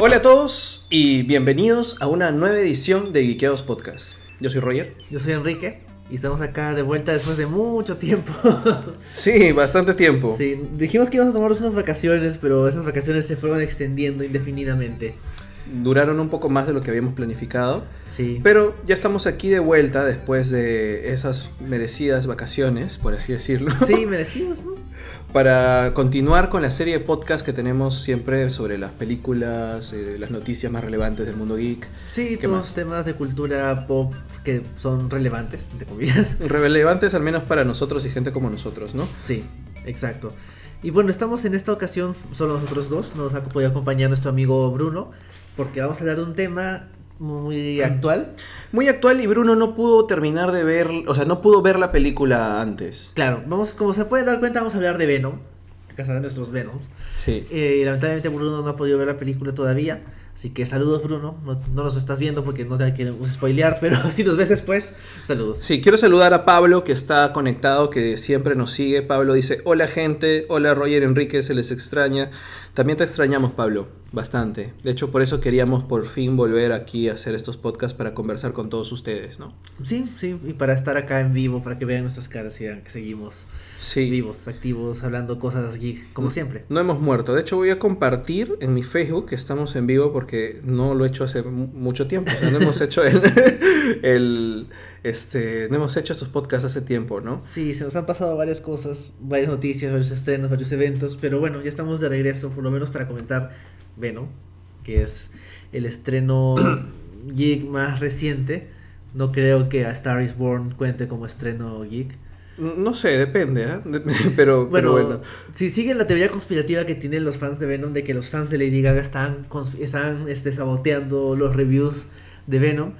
Hola a todos y bienvenidos a una nueva edición de Geekeados Podcast. Yo soy Roger. Yo soy Enrique y estamos acá de vuelta después de mucho tiempo. Sí, bastante tiempo. sí, dijimos que íbamos a tomarnos unas vacaciones, pero esas vacaciones se fueron extendiendo indefinidamente. Duraron un poco más de lo que habíamos planificado, Sí. pero ya estamos aquí de vuelta después de esas merecidas vacaciones, por así decirlo, Sí, merecidos, ¿no? Para continuar con la serie de podcast que tenemos siempre sobre las películas, eh, las noticias más relevantes del mundo geek. Sí, ¿Qué todos más? temas de cultura pop que son relevantes, entre comillas. Relevantes al menos para nosotros y gente como nosotros, ¿no? Sí, exacto. Y bueno, estamos en esta ocasión solo nosotros dos, no nos ha podido acompañar nuestro amigo Bruno, porque vamos a hablar de un tema muy actual. Muy actual y Bruno no pudo terminar de ver, o sea, no pudo ver la película antes. Claro, vamos, como se pueden dar cuenta, vamos a hablar de Venom, a casa de nuestros Venoms. Sí. Eh, lamentablemente Bruno no ha podido ver la película todavía. Así que saludos Bruno. No, no nos estás viendo porque no te queremos spoilear, pero si nos ves después, saludos. Sí, quiero saludar a Pablo que está conectado, que siempre nos sigue. Pablo dice, hola gente, hola Roger Enrique, se les extraña. También te extrañamos, Pablo, bastante. De hecho, por eso queríamos por fin volver aquí a hacer estos podcasts para conversar con todos ustedes, ¿no? Sí, sí, y para estar acá en vivo, para que vean nuestras caras y vean que seguimos Sí. vivos, activos, hablando cosas aquí, como siempre. No hemos muerto. De hecho, voy a compartir en mi Facebook que estamos en vivo porque no lo he hecho hace mu- mucho tiempo. O sea, no hemos hecho el, el- este, no hemos hecho estos podcasts hace tiempo, ¿no? Sí, se nos han pasado varias cosas, varias noticias, varios estrenos, varios eventos, pero bueno, ya estamos de regreso, por lo menos para comentar Venom, que es el estreno geek más reciente. No creo que A Star is Born cuente como estreno geek. No sé, depende, ¿eh? Pero, pero Bueno, bueno. si siguen la teoría conspirativa que tienen los fans de Venom de que los fans de Lady Gaga están, están este, saboteando los reviews de Venom,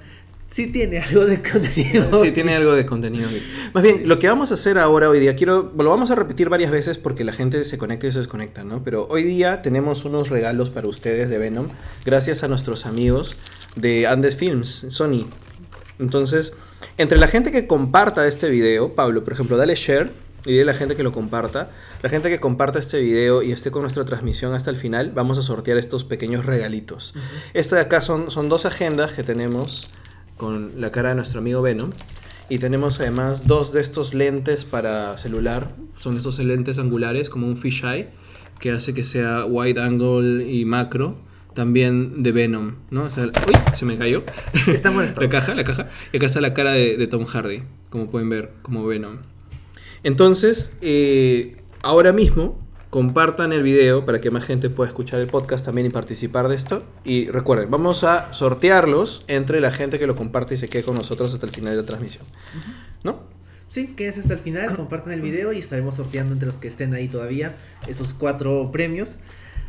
sí tiene algo de contenido. Sí, tiene algo de contenido. Más bien, lo que vamos a hacer ahora hoy día, quiero, lo vamos a repetir varias veces porque la gente se conecta y se desconecta, ¿no? Pero hoy día tenemos unos regalos para ustedes de Venom, gracias a nuestros amigos de Andes Films, Sony. Entonces, entre la gente que comparta este video, Pablo, por ejemplo, dale share y dile a la gente que lo comparta. La gente que comparta este video y esté con nuestra transmisión hasta el final, vamos a sortear estos pequeños regalitos. Esto de acá son, son dos agendas que tenemos con la cara de nuestro amigo Venom. Y tenemos además dos de estos lentes para celular. Son estos lentes angulares, como un fisheye, que hace que sea wide angle y macro. También de Venom, ¿no? O sea, ¡Uy! Se me cayó. Está en buen estado. la caja, la caja. Y acá está la cara de, de Tom Hardy, como pueden ver, como Venom. Entonces, eh, ahora mismo, compartan el video para que más gente pueda escuchar el podcast también y participar de esto. Y recuerden, vamos a sortearlos entre la gente que lo comparte y se quede con nosotros hasta el final de la transmisión. ¿No? Sí, quédense hasta el final, compartan el video y estaremos sorteando entre los que estén ahí todavía estos cuatro premios.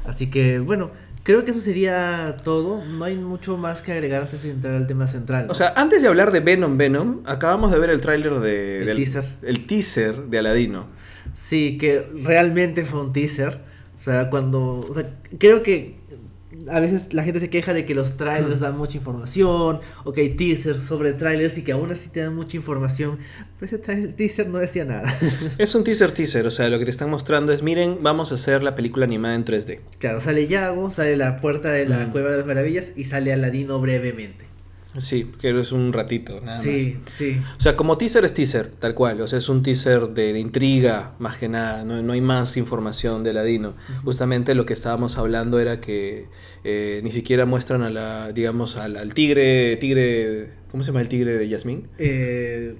Así que bueno, creo que eso sería todo. No hay mucho más que agregar antes de entrar al tema central. ¿no? O sea, antes de hablar de Venom Venom, acabamos de ver el tráiler de... El del- teaser. El teaser de Aladino. sí, que realmente fue un teaser. O sea, cuando... O sea, creo que a veces la gente se queja de que los trailers dan mucha información, o que hay teasers sobre trailers y que aún así te dan mucha información. Pero ese tra- teaser no decía nada. Es un teaser teaser, o sea, lo que te están mostrando es, miren, vamos a hacer la película animada en 3D. claro, sale Yago, sale la puerta de la Mm. Cueva de las Maravillas y sale Aladino brevemente. Sí, que es un ratito, nada Sí, sí. más. O sea, como teaser es teaser, tal cual. O sea, es un teaser de, de intriga, más que nada. No, no hay más información de Ladino. Justamente lo que estábamos hablando era que eh, ni siquiera muestran a la, digamos, al, al tigre, tigre, ¿cómo se llama el tigre de Yasmín? Eh,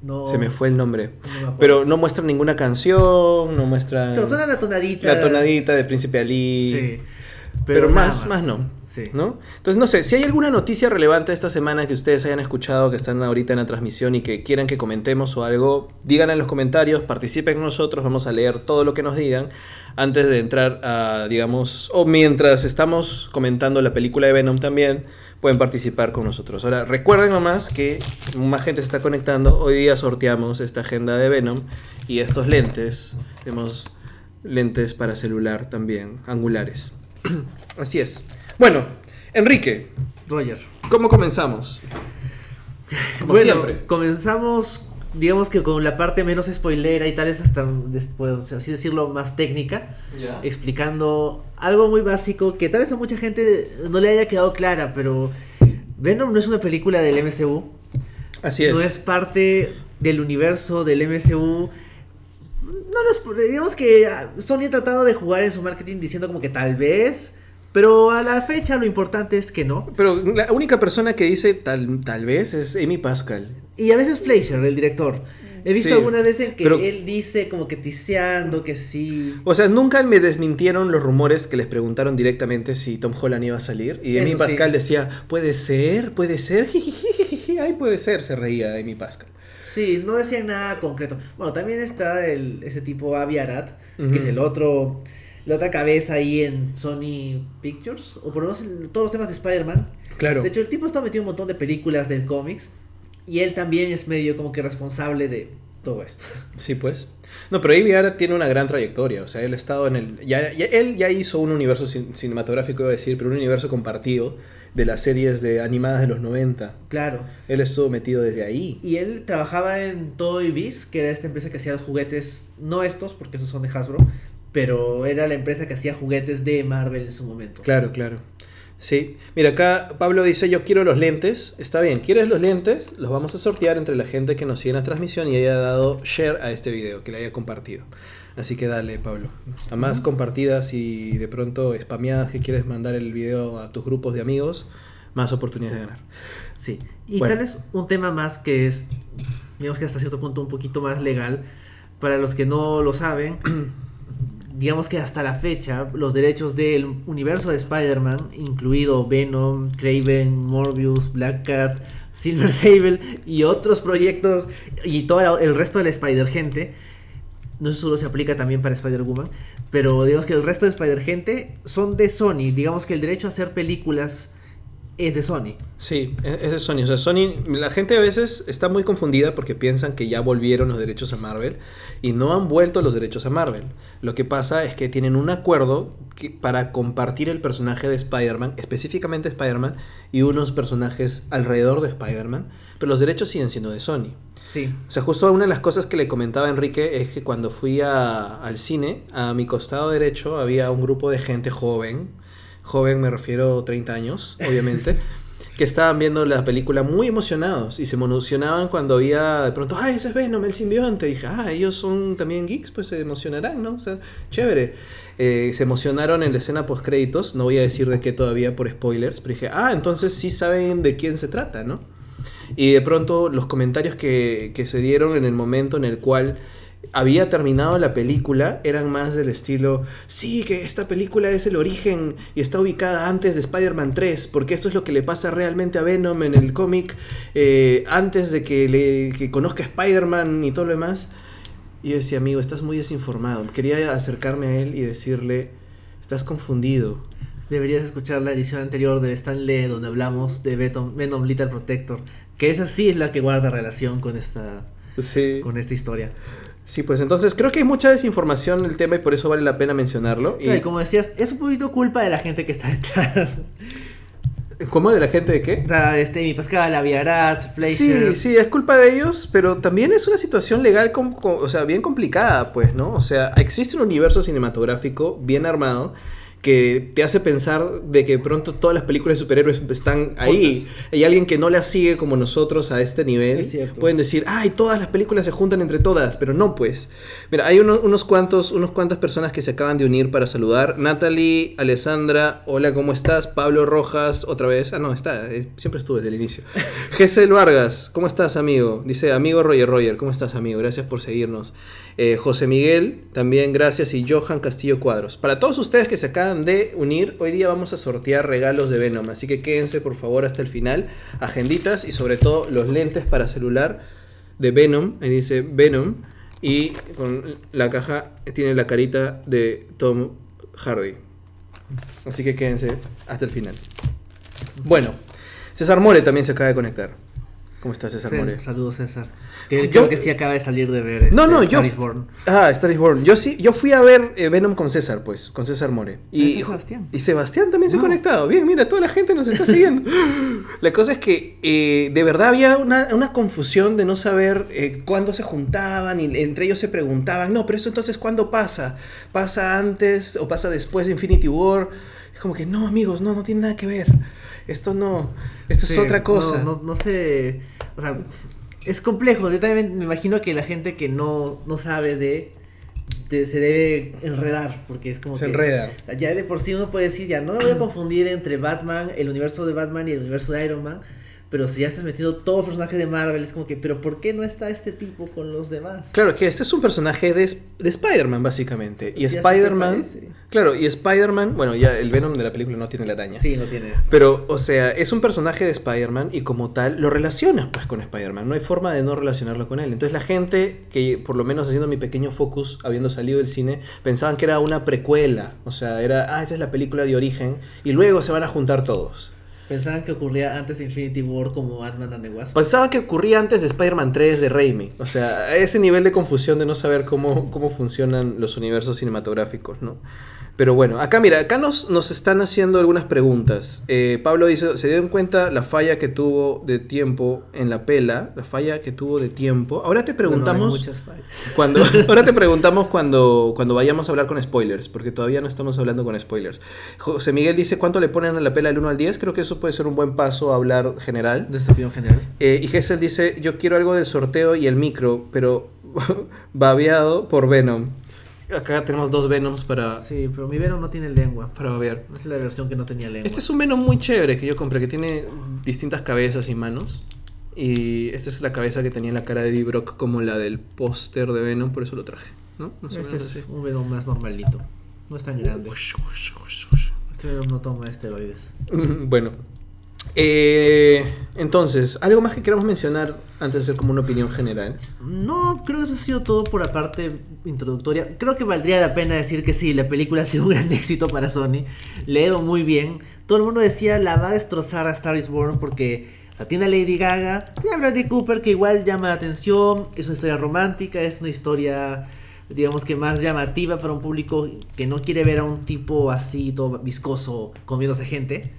no, Se me fue el nombre. no. Pero no muestran ninguna canción, no muestran Pero la tonadita. la tonadita de Príncipe Ali. Sí. Pero, más, más no. Sí. ¿no? Entonces, no sé, si hay alguna noticia relevante esta semana que ustedes hayan escuchado, que están ahorita en la transmisión y que quieran que comentemos o algo, digan en los comentarios, participen con nosotros, vamos a leer todo lo que nos digan antes de entrar a, digamos, o mientras estamos comentando la película de Venom también, pueden participar con nosotros. Ahora, recuerden nomás que más gente se está conectando, hoy día sorteamos esta agenda de Venom y estos lentes, tenemos lentes para celular también, angulares. Así es. Bueno, Enrique, Roger. ¿cómo comenzamos? Como bueno, siempre. comenzamos digamos que con la parte menos spoilera y tal vez hasta después, así decirlo, más técnica, explicando algo muy básico que tal vez a mucha gente no le haya quedado clara, pero Venom no es una película del MCU. Así es. No es parte del universo del MCU. No nos, digamos que ah, Sony ha tratado de jugar en su marketing diciendo como que tal vez pero a la fecha lo importante es que no. Pero la única persona que dice tal, tal vez es Amy Pascal. Y a veces Fleischer, el director. He visto alguna vez en que él dice como que tiseando que sí. O sea, nunca me desmintieron los rumores que les preguntaron directamente si Tom Holland iba a salir. Y Amy Pascal decía, puede ser, puede ser, ay, puede ser, se reía Amy Pascal. Sí, no decían nada concreto. Bueno, también está el, ese tipo Avi Arad, que es el otro la otra cabeza ahí en Sony Pictures, o por lo menos en todos los temas de Spider-Man. Claro. De hecho, el tipo está metido en un montón de películas de cómics y él también es medio como que responsable de todo esto. Sí, pues. No, pero Avi Arad tiene una gran trayectoria, o sea, él ha estado en el... Ya, él ya hizo un universo cinematográfico, iba a decir, pero un universo compartido de las series de animadas de los 90. Claro. Él estuvo metido desde ahí. Y él trabajaba en Toy Biz, que era esta empresa que hacía juguetes, no estos, porque esos son de Hasbro, pero era la empresa que hacía juguetes de Marvel en su momento. Claro, claro. Sí, mira, acá Pablo dice, yo quiero los lentes. Está bien, ¿quieres los lentes? Los vamos a sortear entre la gente que nos sigue en la transmisión y haya dado share a este video, que le haya compartido. Así que dale, Pablo. A más compartidas y de pronto spameadas que quieres mandar el video a tus grupos de amigos, más oportunidades de ganar. Sí, y tal vez un tema más que es, digamos que hasta cierto punto un poquito más legal, para los que no lo saben. digamos que hasta la fecha, los derechos del universo de Spider-Man, incluido Venom, Craven, Morbius, Black Cat, Silver Sable y otros proyectos y todo el resto de la Spider-Gente, no sé solo se aplica también para Spider-Woman, pero digamos que el resto de Spider-Gente son de Sony, digamos que el derecho a hacer películas es de Sony. Sí, e-, es de Sony. O sea, Sony, la gente a veces está muy confundida porque piensan que ya volvieron los derechos a Marvel y no han vuelto los derechos a Marvel. Lo que pasa es que tienen un acuerdo para compartir el personaje de Spider-Man, específicamente Spider-Man, y unos personajes alrededor de Spider-Man, pero los derechos siguen siendo de Sony. Sí. O sea, justo una de las cosas que le comentaba a Enrique es que cuando fui al cine, a mi costado derecho había un grupo de gente joven, joven me refiero 30 años, obviamente, que estaban viendo la película muy emocionados y se emocionaban cuando había de pronto, ay, ese es Venom, el simbionte. Y dije, ah, ellos son también geeks, pues se emocionarán, ¿no? O sea, chévere. Eh, se emocionaron en la escena post créditos, no voy a decir de qué todavía por spoilers, pero dije, ah, entonces sí saben de quién se trata, ¿no? Y de pronto los comentarios que, que se dieron en el momento en el cual había terminado la película eran más del estilo, sí, que esta película es el origen y está ubicada antes de Spider-Man 3, porque esto es lo que le pasa realmente a Venom en el cómic, eh, antes de que, le, que conozca Spider-Man y todo lo demás. Y yo decía, amigo, estás muy desinformado. Quería acercarme a él y decirle, estás confundido. Deberías escuchar la edición anterior de Stan Lee, donde hablamos de Venom, Little Protector, que esa sí es la que guarda relación con esta, con esta historia. Sí, pues entonces creo que hay mucha desinformación en el tema y por eso vale la pena mencionarlo. Y como decías, es un poquito culpa de la gente que está detrás. ¿Cómo? ¿De la gente de qué? O sea, este, mi Pascal, Aviarat, Fleischer. Sí, sí, es culpa de ellos, pero también es una situación legal, o sea, bien complicada, pues, ¿no? O sea, existe un universo cinematográfico bien armado que te hace pensar de que pronto todas las películas de superhéroes están ahí. Hay alguien que no las sigue como nosotros a este nivel. Pueden decir, ay, todas las películas se juntan entre todas, pero no pues. Mira, hay unos cuantos, unos cuantas personas que se acaban de unir para saludar. Natalie, Alessandra, hola, ¿cómo estás? Pablo Rojas, otra vez. Ah, no, está, eh, siempre estuve desde el inicio. Gesel Vargas, ¿cómo estás, amigo? Dice, amigo Roger Roger, ¿cómo estás, amigo? Gracias por seguirnos. Eh, José Miguel, también gracias, y Johan Castillo Cuadros. Para todos ustedes que se acaban de unir, hoy día vamos a sortear regalos de Venom, así que quédense por favor hasta el final, agenditas y sobre todo los lentes para celular de Venom, ahí dice Venom, y con la caja tiene la carita de Tom Hardy. Así que quédense hasta el final. Bueno, César More también se acaba de conectar. ¿Cómo estás, César Sí, More? Saludos, César. Que Yo- creo que sí acaba de salir de ver. No, este, no, yo. Star is Born. Ah, Star is Born. Yo sí, yo fui a ver eh, Venom con César, pues, con César More. ¿Y Y, Sebastián? y Sebastián también se ha conectado. Bien, mira, toda la gente nos está siguiendo. la cosa es que eh, de verdad había una, una confusión de no saber eh, cuándo se juntaban y entre ellos se preguntaban, no, pero eso entonces ¿cuándo pasa? ¿Pasa antes o pasa después de Infinity War? Es como que no, amigos, no, no tiene nada que ver. Esto no, esto Sí, es otra cosa. No, no, no sé. O sea, es complejo. Yo también me imagino que la gente que no, no sabe de, de- se debe enredar. Porque es como Se que. enredan. Ya de por sí uno puede decir, ya no me voy a confundir entre Batman, el universo de Batman y el universo de Iron Man. Pero si ya estás metiendo todos los personajes de Marvel, es como que, pero ¿por qué no está este tipo con los demás? Claro, que este es un personaje de, de Spider-Man, básicamente. Y se Spider-Man. Claro, y Spider-Man. Bueno, ya el Venom de la película no tiene la araña. Sí, no tiene esto. Pero, o sea, es un personaje de Spider-Man y como tal lo relacionas pues con Spider-Man. No hay forma de no relacionarlo con él. Entonces la gente que, por lo menos haciendo mi pequeño focus, habiendo salido del cine, pensaban que era una precuela. O sea, era, ah, esta es la película de origen y luego se van a juntar todos. Pensaban que ocurría antes de Infinity War como Ant-Man and the Wasp. Pensaba que ocurría antes de Spider-Man 3 de Raimi. O sea, ese nivel de confusión de no saber cómo, cómo funcionan los universos cinematográficos, ¿no? Pero bueno, acá mira, acá nos, nos están haciendo algunas preguntas. Eh, Pablo dice, ¿se dieron cuenta la falla que tuvo de tiempo en la pela? La falla que tuvo de tiempo. Ahora te preguntamos... Bueno. Cuando, ahora te preguntamos cuando, cuando vayamos a hablar con spoilers, porque todavía no estamos hablando con spoilers. José Miguel dice, ¿cuánto le ponen a la pela del 1 al 10? Creo que eso puede ser un buen paso a hablar general. De esta opinión general. Eh, y Gessel dice, yo quiero algo del sorteo y el micro, pero babeado por Venom. Acá tenemos dos Venoms para, Sí, pero mi Venom no tiene lengua. para babear. Es la versión que no tenía lengua. Este es un Venom muy chévere que yo compré, que tiene distintas cabezas y manos. Y esta es la cabeza que tenía la cara de Eddie Brock como la del póster de Venom, por eso lo traje. ¿no? Este es así. un Venom más normalito. No es tan grande. Este Venom no toma esteroides. Bueno. Eh, entonces, ¿algo más que queramos mencionar antes de hacer como una opinión general? No, creo que eso ha sido todo por la parte introductoria. Creo que valdría la pena decir que sí, la película ha sido un gran éxito para Sony. Le ha ido muy bien. Todo el mundo decía la va a destrozar a Star is Born porque o sea, tiene a Lady Gaga, tiene a Bradley Cooper que igual llama la atención. Es una historia romántica, es una historia digamos que más llamativa para un público que no quiere ver a un tipo así todo viscoso comiéndose gente.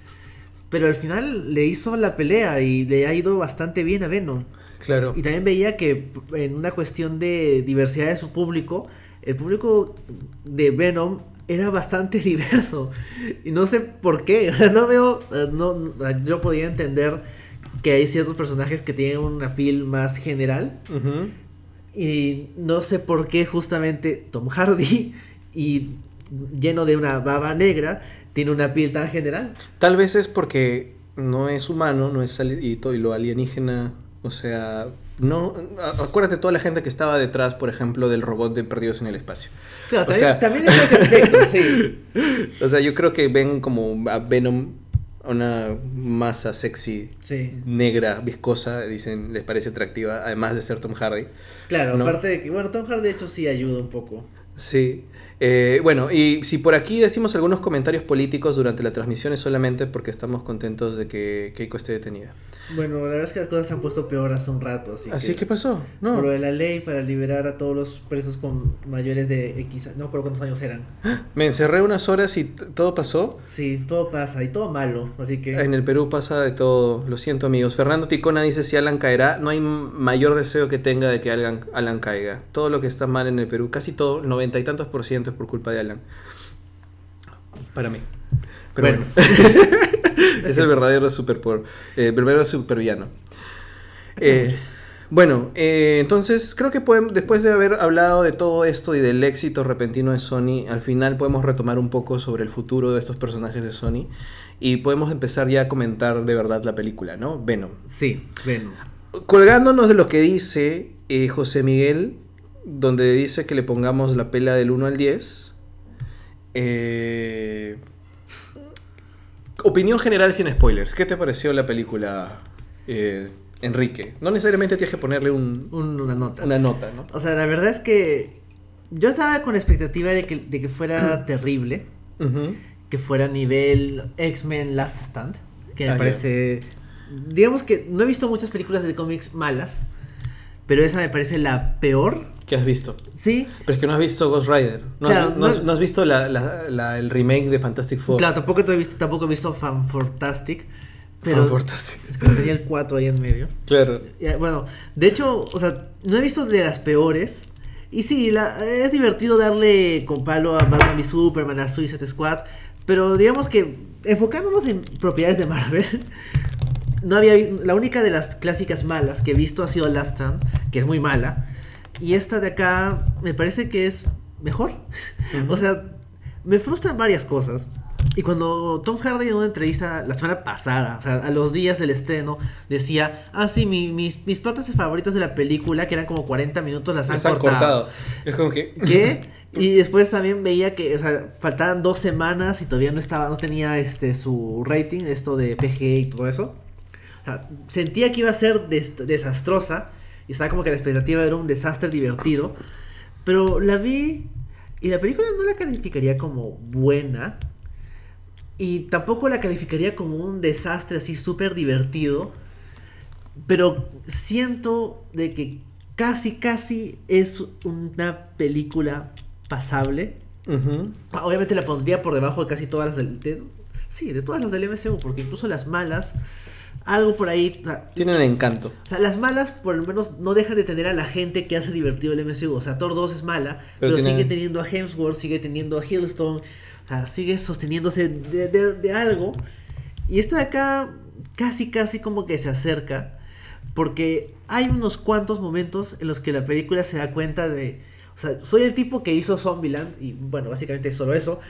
Pero al final le hizo la pelea y le ha ido bastante bien a Venom. Claro. Y también veía que en una cuestión de diversidad de su público, el público de Venom era bastante diverso. Y no sé por qué. O sea, no veo. No, yo podía entender que hay ciertos personajes que tienen una piel más general. Y no sé por qué justamente Tom Hardy y lleno de una baba negra tiene una piel tan general. Tal vez es porque no es humano, no es y, y lo alienígena, o sea, no, acuérdate toda la gente que estaba detrás, por ejemplo, del robot de Perdidos en el Espacio. Claro, O también, es ese aspecto, sí. O sea, yo creo que ven como a Venom una masa sexy, Sí. negra, viscosa, dicen, les parece atractiva, además de ser Tom Hardy. Claro, ¿No? aparte de que, bueno, Tom Hardy de hecho sí ayuda un poco. Sí. Eh, bueno, y si por aquí decimos algunos comentarios políticos durante la transmisión es solamente porque estamos contentos de que Keiko esté detenida. Bueno, la verdad es que las cosas se han puesto peor hace un rato, así, Así que... que pasó, ¿no? Por lo de la ley para liberar a todos los presos con mayores de X, no recuerdo cuántos años eran. Me encerré unas horas y todo pasó. Sí, todo pasa y todo malo, así que... En el Perú pasa de todo, lo siento amigos. Fernando Ticona dice si Alan caerá, no hay mayor deseo que tenga de que Alan, Alan caiga. Todo lo que está mal en el Perú, casi todo, noventa y tantos por ciento es por culpa de Alan. Para mí. Pero Bueno. bueno. es el verdadero super por, eh, verdadero supervillano. Eh, bueno, eh, entonces creo que podemos, después de haber hablado de todo esto y del éxito repentino de Sony, al final podemos retomar un poco sobre el futuro de estos personajes de Sony y podemos empezar ya a comentar de verdad la película, ¿no? Venom. Sí, Venom. Colgándonos de lo que dice eh, José Miguel, donde dice que le pongamos la pela del 1 al 10. eh, opinión general sin spoilers. ¿Qué te pareció la película, eh, Enrique? No necesariamente tienes que ponerle un- Un- una nota. una nota, ¿no? O sea, la verdad es que yo estaba con expectativa de que, de que fuera terrible, que fuera nivel X-Men Last Stand, que me Ah, parece digamos que no he visto muchas películas de cómics malas, pero esa me parece la peor. ¿Qué has visto? Sí. Pero es que no has visto Ghost Rider. No, Claro, has, no no- has- no has visto la- la- la- el remake de Fantastic Four. Claro, tampoco he visto, tampoco he visto Fantastic, pero Fantastic. es tenía el 4 ahí en medio. Claro. Ya, Bueno, de hecho, o sea, no he visto de las peores. Y sí, la- es divertido darle con palo a Batman v Superman, a Suicide Squad. Pero digamos que enfocándonos en propiedades de Marvel, no había la única de las clásicas malas que he visto ha sido Last Stand, que es muy mala. Y esta de acá me parece que es mejor. O sea, me frustran varias cosas. Y cuando Tom Hardy en una entrevista la semana pasada, o sea, a los días del estreno, decía, ah, sí, mi- mis, mis partes favoritas de la película, que eran como 40 minutos, las han, Las han cortado. cortado. Es como que. ¿Qué? Y después también veía que, o sea, faltaban dos semanas y todavía no estaba, no tenía este su rating, esto de PG y todo eso. O sea, sentía que iba a ser des- desastrosa y estaba como que la expectativa era un desastre divertido. Pero la vi y la película no la calificaría como buena. Y tampoco la calificaría como un desastre así súper divertido. Pero siento de que casi, casi es una película pasable. Obviamente la pondría por debajo de casi todas las del... de- sí, de todas las del MCU, porque incluso las malas, algo por ahí... o sea, Tienen encanto. o sea, las malas por lo menos no dejan de tener a la gente que hace divertido el MCU. O sea, Thor 2 es mala, Pero sigue teniendo a Hemsworth, sigue teniendo a Hiddleston. O sea, sigue sosteniéndose de, de- de algo. Y esta de acá casi, casi como que se acerca. Porque hay unos cuantos momentos en los que la película se da cuenta de... O sea, soy el tipo que hizo Zombieland y bueno, básicamente solo eso.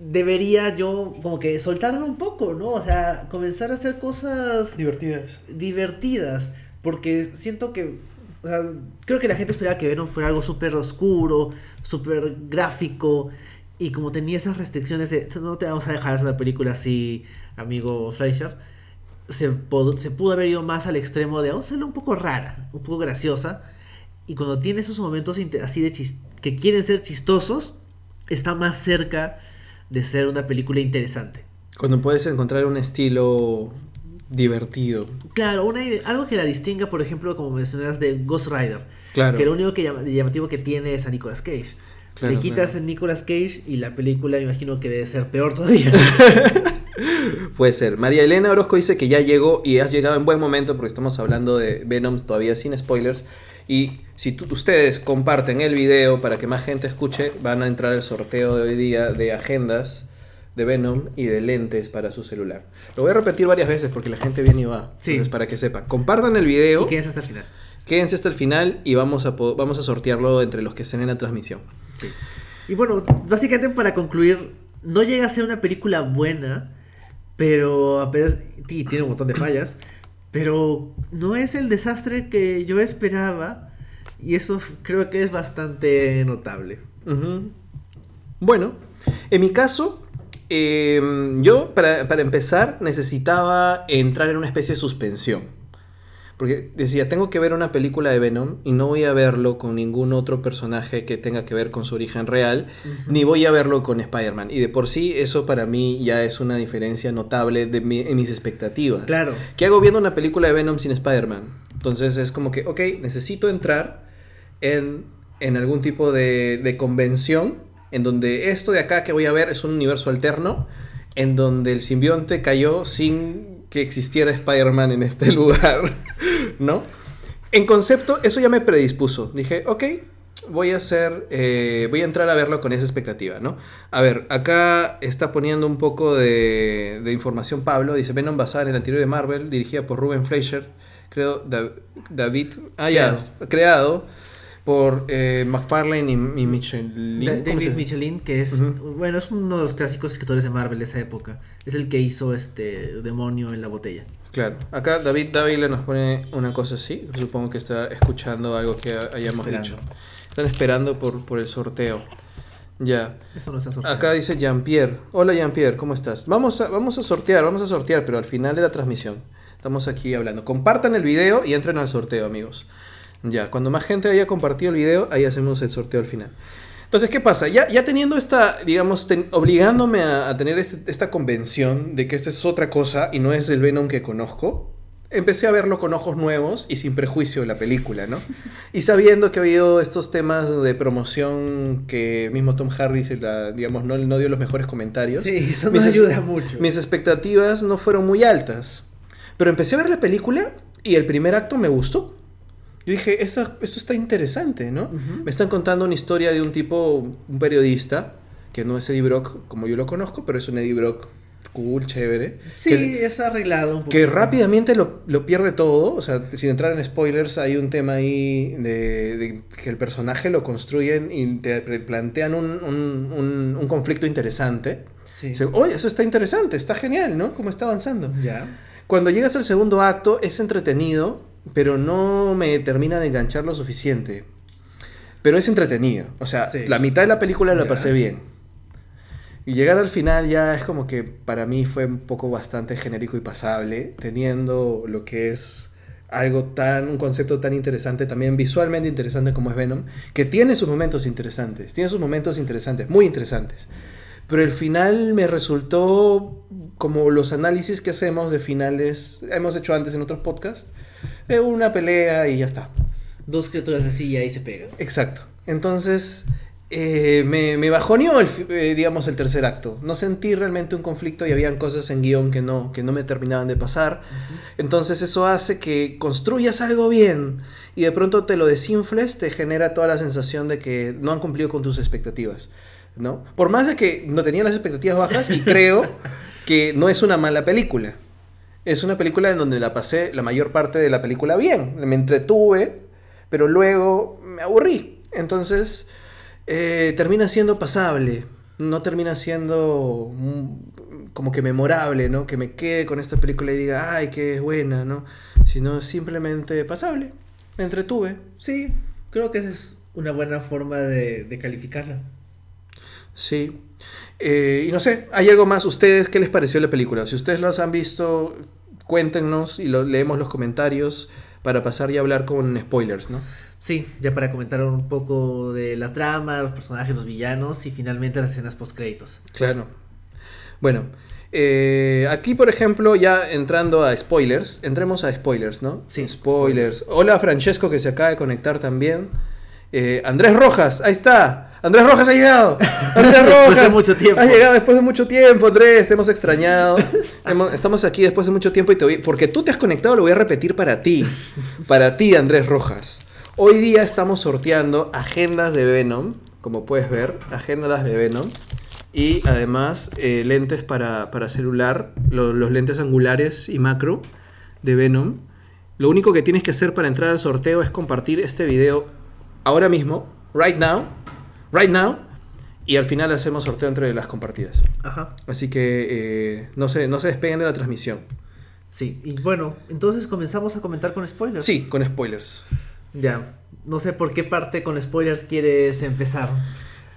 Debería yo como que soltarme un poco, ¿no? O sea, comenzar a hacer cosas Divertidas. divertidas. Porque siento que. o sea, creo que la gente esperaba que Venom fuera algo súper oscuro, súper gráfico. Y como tenía esas restricciones de no te vamos a dejar hacer la película así, amigo Fleischer, se, se pudo haber ido más al extremo de vamos a hacerla un poco rara, un poco graciosa. Y cuando tiene esos momentos así de chis- que quieren ser chistosos, está más cerca de ser una película interesante. Cuando puedes encontrar un estilo divertido. Claro, una algo que la distinga, por ejemplo, como mencionas, de Ghost Rider. Claro. Que lo único que llama- llamativo que tiene es a Nicolas Cage. Claro, Le quitas claro. a Nicolas Cage y la película me imagino que debe ser peor todavía. Puede ser. María Elena Orozco dice que ya llegó y has llegado en buen momento porque estamos hablando de Venom todavía sin spoilers. Y si tú- ustedes comparten el video para que más gente escuche, van a entrar al sorteo de hoy día de agendas de Venom y de lentes para su celular. Lo voy a repetir varias veces porque la gente viene y va. Sí. Entonces, para que sepan. Compartan el video, y quédense hasta el final. quédense hasta el final y vamos a, vamos a sortearlo entre los que estén en la transmisión. Sí. Y bueno, básicamente para concluir, no llega a ser una película buena, pero apenas y tiene un montón de fallas, pero no es el desastre que yo esperaba y eso creo que es bastante notable. Bueno, en mi caso, eh, yo para, para empezar necesitaba entrar en una especie de suspensión. Porque decía, tengo que ver una película de Venom y no voy a verlo con ningún otro personaje que tenga que ver con su origen real, ni voy a verlo con Spider-Man. Y de por sí eso para mí ya es una diferencia notable de mi- en mis expectativas. Claro. ¿Qué hago viendo una película de Venom sin Spider-Man? Entonces es como que, ok, necesito entrar en, en algún tipo de, de convención en donde esto de acá que voy a ver es un universo alterno, en donde el simbionte cayó sin que existiera Spider-Man en este lugar, ¿no? En concepto, eso ya me predispuso. Dije, ok, voy a hacer, eh, voy a entrar a verlo con esa expectativa, ¿no? A ver, acá está poniendo un poco de, de información Pablo. Dice, Venom basada en el anterior de Marvel, dirigida por Ruben Fleischer, creo, Da- David, ah, ya, creado por eh, McFarlane y, y Michelin. Da- ¿cómo se David? Michelin, que es, bueno, es uno de los clásicos escritores de Marvel de esa época. Es el que hizo este demonio en la botella. Claro, acá David Dávila nos pone una cosa así. Supongo que está escuchando algo que ha- hayamos Esperando. dicho. Están esperando por, por el sorteo. Ya. Eso no sorteado. Acá dice Jean-Pierre. Hola Jean-Pierre, ¿cómo estás? Vamos a, vamos a sortear, vamos a sortear, pero al final de la transmisión. Estamos aquí hablando. Compartan el video y entren al sorteo, amigos. Ya, cuando más gente haya compartido el video, ahí hacemos el sorteo al final. Entonces, ¿qué pasa? Ya, ya teniendo esta, digamos, ten- obligándome a, a tener este- esta convención de que esta es otra cosa y no es el Venom que conozco, empecé a verlo con ojos nuevos y sin prejuicio de la película, ¿no? Y sabiendo que ha habido estos temas de promoción que mismo Tom Harris, la, digamos, no, no, dio los mejores comentarios. Sí, eso me ayuda mucho. Mis expectativas no fueron muy altas. Pero empecé a ver la película y el primer acto me gustó. Yo dije, esto, esto está interesante, ¿no? Me están contando una historia de un tipo, un periodista, que no es Eddie Brock como yo lo conozco, pero es un Eddie Brock cool, chévere. Sí, que, es arreglado un. Que rápidamente lo, lo, pierde todo. O sea, sin entrar en spoilers, hay un tema ahí de, de que el personaje lo construyen y te plantean un, un, un, un conflicto interesante. Sí. Oye, eso está interesante, está genial, ¿no? Cómo está avanzando. Ya. Cuando llegas al segundo acto, es entretenido, pero no me termina de enganchar lo suficiente. Pero es entretenido. O sea, sí. la mitad de la película la pasé bien y llegar al final ya es como que para mí fue un poco bastante genérico y pasable, teniendo lo que es algo tan, un concepto tan interesante, también visualmente interesante como es Venom, que tiene sus momentos interesantes, tiene sus momentos interesantes, muy interesantes. Pero el final me resultó como los análisis que hacemos de finales, hemos hecho antes en otros podcasts, de una pelea y ya está. Dos criaturas así y ahí se pegan. Exacto. Entonces, eh, me, me, bajoneó, el, eh, digamos, el tercer acto. No sentí realmente un conflicto y habían cosas en guion que no, que no me terminaban de pasar. Entonces eso hace que construyas algo bien y de pronto te lo desinfles, te genera toda la sensación de que no han cumplido con tus expectativas. ¿No? Por más de que no tenía las expectativas bajas y creo que no es una mala película. Es una película en donde la pasé la mayor parte de la película bien. Me entretuve, pero luego me aburrí. Entonces eh, termina siendo pasable, no termina siendo como que memorable, ¿no? Que me quede con esta película y diga, ay, qué buena, ¿no? Sino simplemente pasable. Me entretuve. Sí, creo que esa es una buena forma de, calificarla. Sí. Eh, y no sé, ¿hay algo más? ¿Ustedes qué les pareció la película? Si ustedes los han visto, cuéntenos y lo, leemos los comentarios para pasar y hablar con spoilers, ¿no? Sí, ya para comentar un poco de la trama, los personajes, los villanos y finalmente las escenas post créditos. Claro. Bueno, eh, aquí por ejemplo, ya entrando a spoilers, entremos a spoilers, ¿no? Sí. Spoilers. Hola Francesco que se acaba de conectar también. Eh, Andrés Rojas, ahí está. Andrés Rojas ha llegado. Andrés Rojas. después de mucho tiempo. Ha llegado después de mucho tiempo, Andrés. Te hemos extrañado. Estamos aquí después de mucho tiempo y te voy... Porque tú te has conectado, lo voy a repetir para ti. Para ti, Andrés Rojas. Hoy día estamos sorteando agendas de Venom, como puedes ver, agendas de Venom. Y además eh, lentes para, celular, los lentes angulares y macro de Venom. Lo único que tienes que hacer para entrar al sorteo es compartir este video ahora mismo, right now, right now, y al final hacemos sorteo entre las compartidas. Ajá. Así que eh, no, se, no se despeguen de la transmisión. Sí, y bueno, entonces comenzamos a comentar con spoilers. Sí, con spoilers. Ya, no sé por qué parte con spoilers quieres empezar.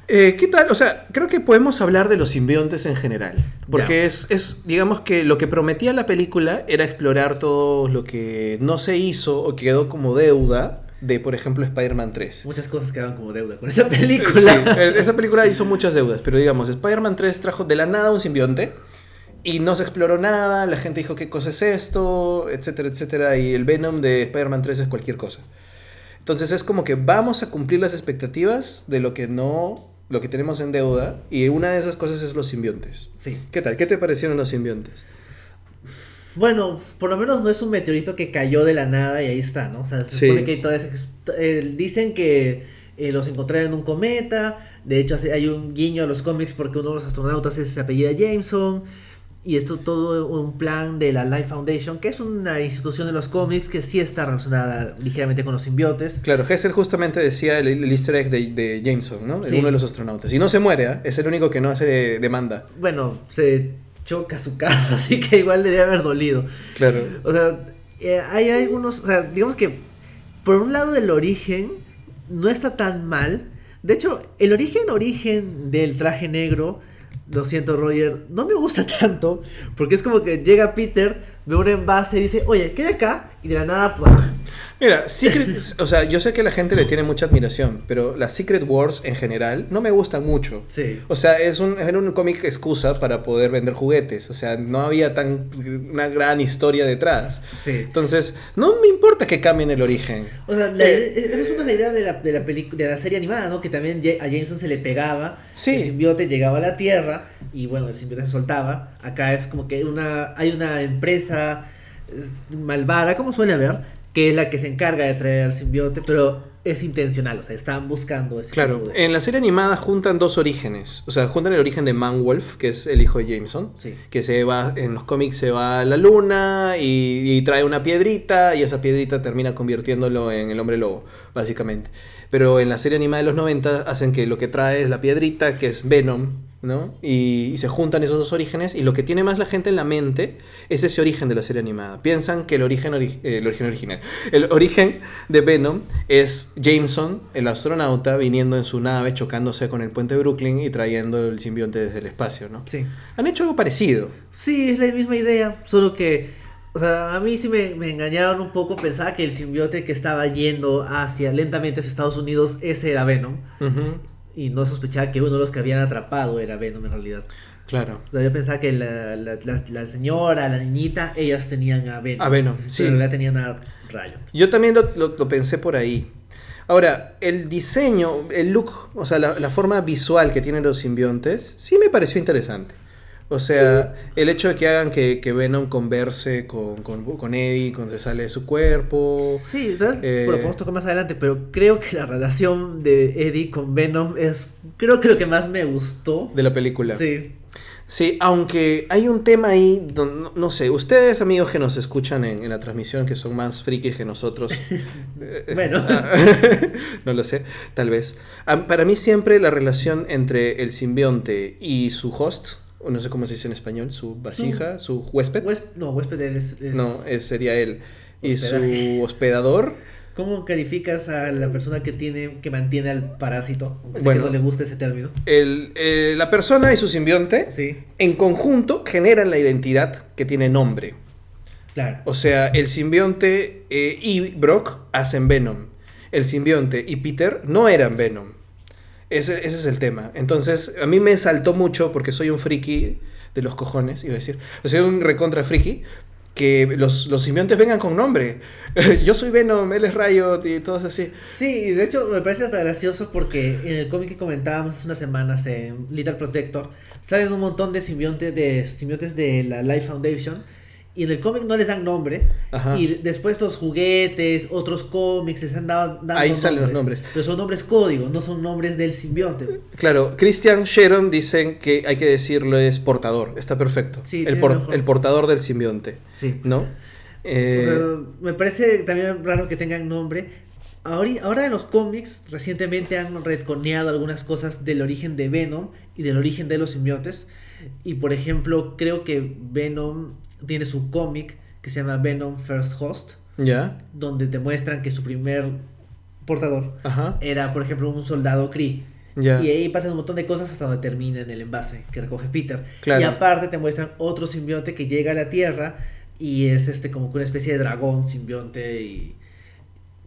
Eh, ¿Qué tal? O sea, creo que podemos hablar de los simbiontes en general. Porque es, es, digamos que lo que prometía la película era explorar todo lo que no se hizo o quedó como deuda de, por ejemplo, Spider-Man 3. Muchas cosas quedaron como deuda con esa película. Sí, esa película hizo muchas deudas, pero digamos, Spider-Man 3 trajo de la nada un simbionte y no se exploró nada, la gente dijo qué cosa es esto, etcétera, etcétera, y el Venom de Spider-Man 3 es cualquier cosa. Entonces es como que vamos a cumplir las expectativas de lo que no, lo que tenemos en deuda. Y una de esas cosas es los simbiontes. Sí. ¿Qué tal? ¿Qué te parecieron los simbiontes? Bueno, por lo menos no es un meteorito que cayó de la nada y ahí está, ¿no? O sea, se supone que hay todas eh, dicen que eh, los encontraron en un cometa. De hecho, hay un guiño a los cómics porque uno de los astronautas es, se apellida Jameson. Y esto todo un plan de la Life Foundation, que es una institución de los cómics que sí está relacionada ligeramente con los simbiotes. Claro, Hessel justamente decía el, easter egg de, Jameson, ¿no? uno de los astronautas. Y no se muere, ¿eh? es el único que no hace demanda. Bueno, se choca su cara, así que igual le debe haber dolido. Claro. O sea, eh, hay algunos, o sea, digamos que por un lado el origen no está tan mal. De hecho, el origen, origen del traje negro lo siento, Roger, no me gusta tanto, porque es como que llega Peter, ve un envase y dice, oye, ¿qué hay acá? Y de la nada, pues, Mira, Secret, o sea, yo sé que la gente le tiene mucha admiración, pero las Secret Wars en general no me gustan mucho. Sí. O sea, es un, era un cómic excusa para poder vender juguetes. O sea, no había tan una gran historia detrás. Sí. Entonces, no me importa que cambien el origen. O sea, la, Eh, es una la idea de la, de la, pelicu- de la serie animada, ¿no? Que también a Jameson se le pegaba, Sí. el simbiote llegaba a la Tierra y bueno, el simbiote se soltaba. Acá es como que una hay una empresa es, malvada, como suele haber, que es la que se encarga de traer al simbiote, pero es intencional, o sea, están buscando ese Claro, de- en la serie animada juntan dos orígenes. O sea, juntan el origen de Manwolf, que es el hijo de Jameson, Sí. que se va, en los cómics se va a la luna y, y trae una piedrita y esa piedrita termina convirtiéndolo en el hombre lobo, básicamente. Pero en la serie animada de los 90 hacen que lo que trae es la piedrita, que es Venom, ¿no? Y, y se juntan esos dos orígenes y lo que tiene más la gente en la mente es ese origen de la serie animada. Piensan que el origen, ori- eh, el origen original, el origen de Venom es Jameson, el astronauta, viniendo en su nave, chocándose con el puente de Brooklyn y trayendo el simbionte desde el espacio, ¿no? Sí. Han hecho algo parecido. Sí, es la misma idea, solo que, o sea, a mí sí me, me engañaron un poco, pensaba que el simbiote que estaba yendo hacia lentamente hacia Estados Unidos, ese era Venom, y no sospechaba que uno de los que habían atrapado era Venom en realidad. Claro. O sea, yo pensaba que la, la, la- la señora, la niñita, ellas tenían a Venom. A Venom, pero sí. en realidad tenían a Riot. Yo también lo, lo- lo pensé por ahí. Ahora, el diseño, el look, o sea, la, la forma visual que tienen los simbiontes, sí me pareció interesante. O sea, el hecho de que hagan que, que Venom converse con, con, con Eddie cuando se sale de su cuerpo. Sí. Eh, Bueno, podemos tocar más adelante, pero creo que la relación de Eddie con Venom es, creo que lo que más me gustó. De la película. Sí. Sí, aunque hay un tema ahí, no, no sé, ustedes amigos que nos escuchan en, en la transmisión, que son más frikis que nosotros, eh, Bueno. ah, no lo sé, tal vez. Para mí siempre la relación entre el simbionte y su host, o no sé cómo se dice en español, su vasija, su huésped, Hués- no, huésped es, es- no, es- sería él, y Hospedaje. su hospedador, ¿Cómo calificas a la persona que tiene que mantiene al parásito? Aunque Bueno. que no le gusta ese término. el, eh, la persona y su simbionte, Sí, en conjunto generan la identidad que tiene nombre. claro. O sea, el simbionte eh, y Brock hacen Venom. El simbionte y Peter no eran Venom. Ese, ese es el tema. Entonces, a mí me saltó mucho porque soy un friki de los cojones, iba a decir. Sea, un recontra friki. Que los, los simbiontes vengan con nombre. Yo soy Venom, él es Riot y todos así. Sí, de hecho me parece hasta gracioso porque en el cómic que comentábamos hace unas semanas en Little Protector salen un montón de simbiontes de, simbiontes de la Life Foundation y en el cómic no les dan nombre Ajá. y después los juguetes, otros cómics les han dado dando Ahí salen los nombres. Pero son nombres código, no son nombres del simbionte. Claro, Christian Sharon dicen que hay que decirlo es portador. Está perfecto. Sí, el, por- el portador del simbionte. Sí. ¿No? O Eh, sea, me parece también raro que tengan nombre. Ahora, ahora en los cómics recientemente han retconeado algunas cosas del origen de Venom y del origen de los simbiontes. Y por ejemplo, creo que Venom tiene su cómic que se llama Venom First Host, ya. donde te muestran que su primer portador Ajá. era, por ejemplo, un soldado Kree. Ya. Y ahí pasan un montón de cosas hasta donde termina en el envase que recoge Peter. Claro. Y aparte te muestran otro simbionte que llega a la Tierra y es este como que una especie de dragón simbionte y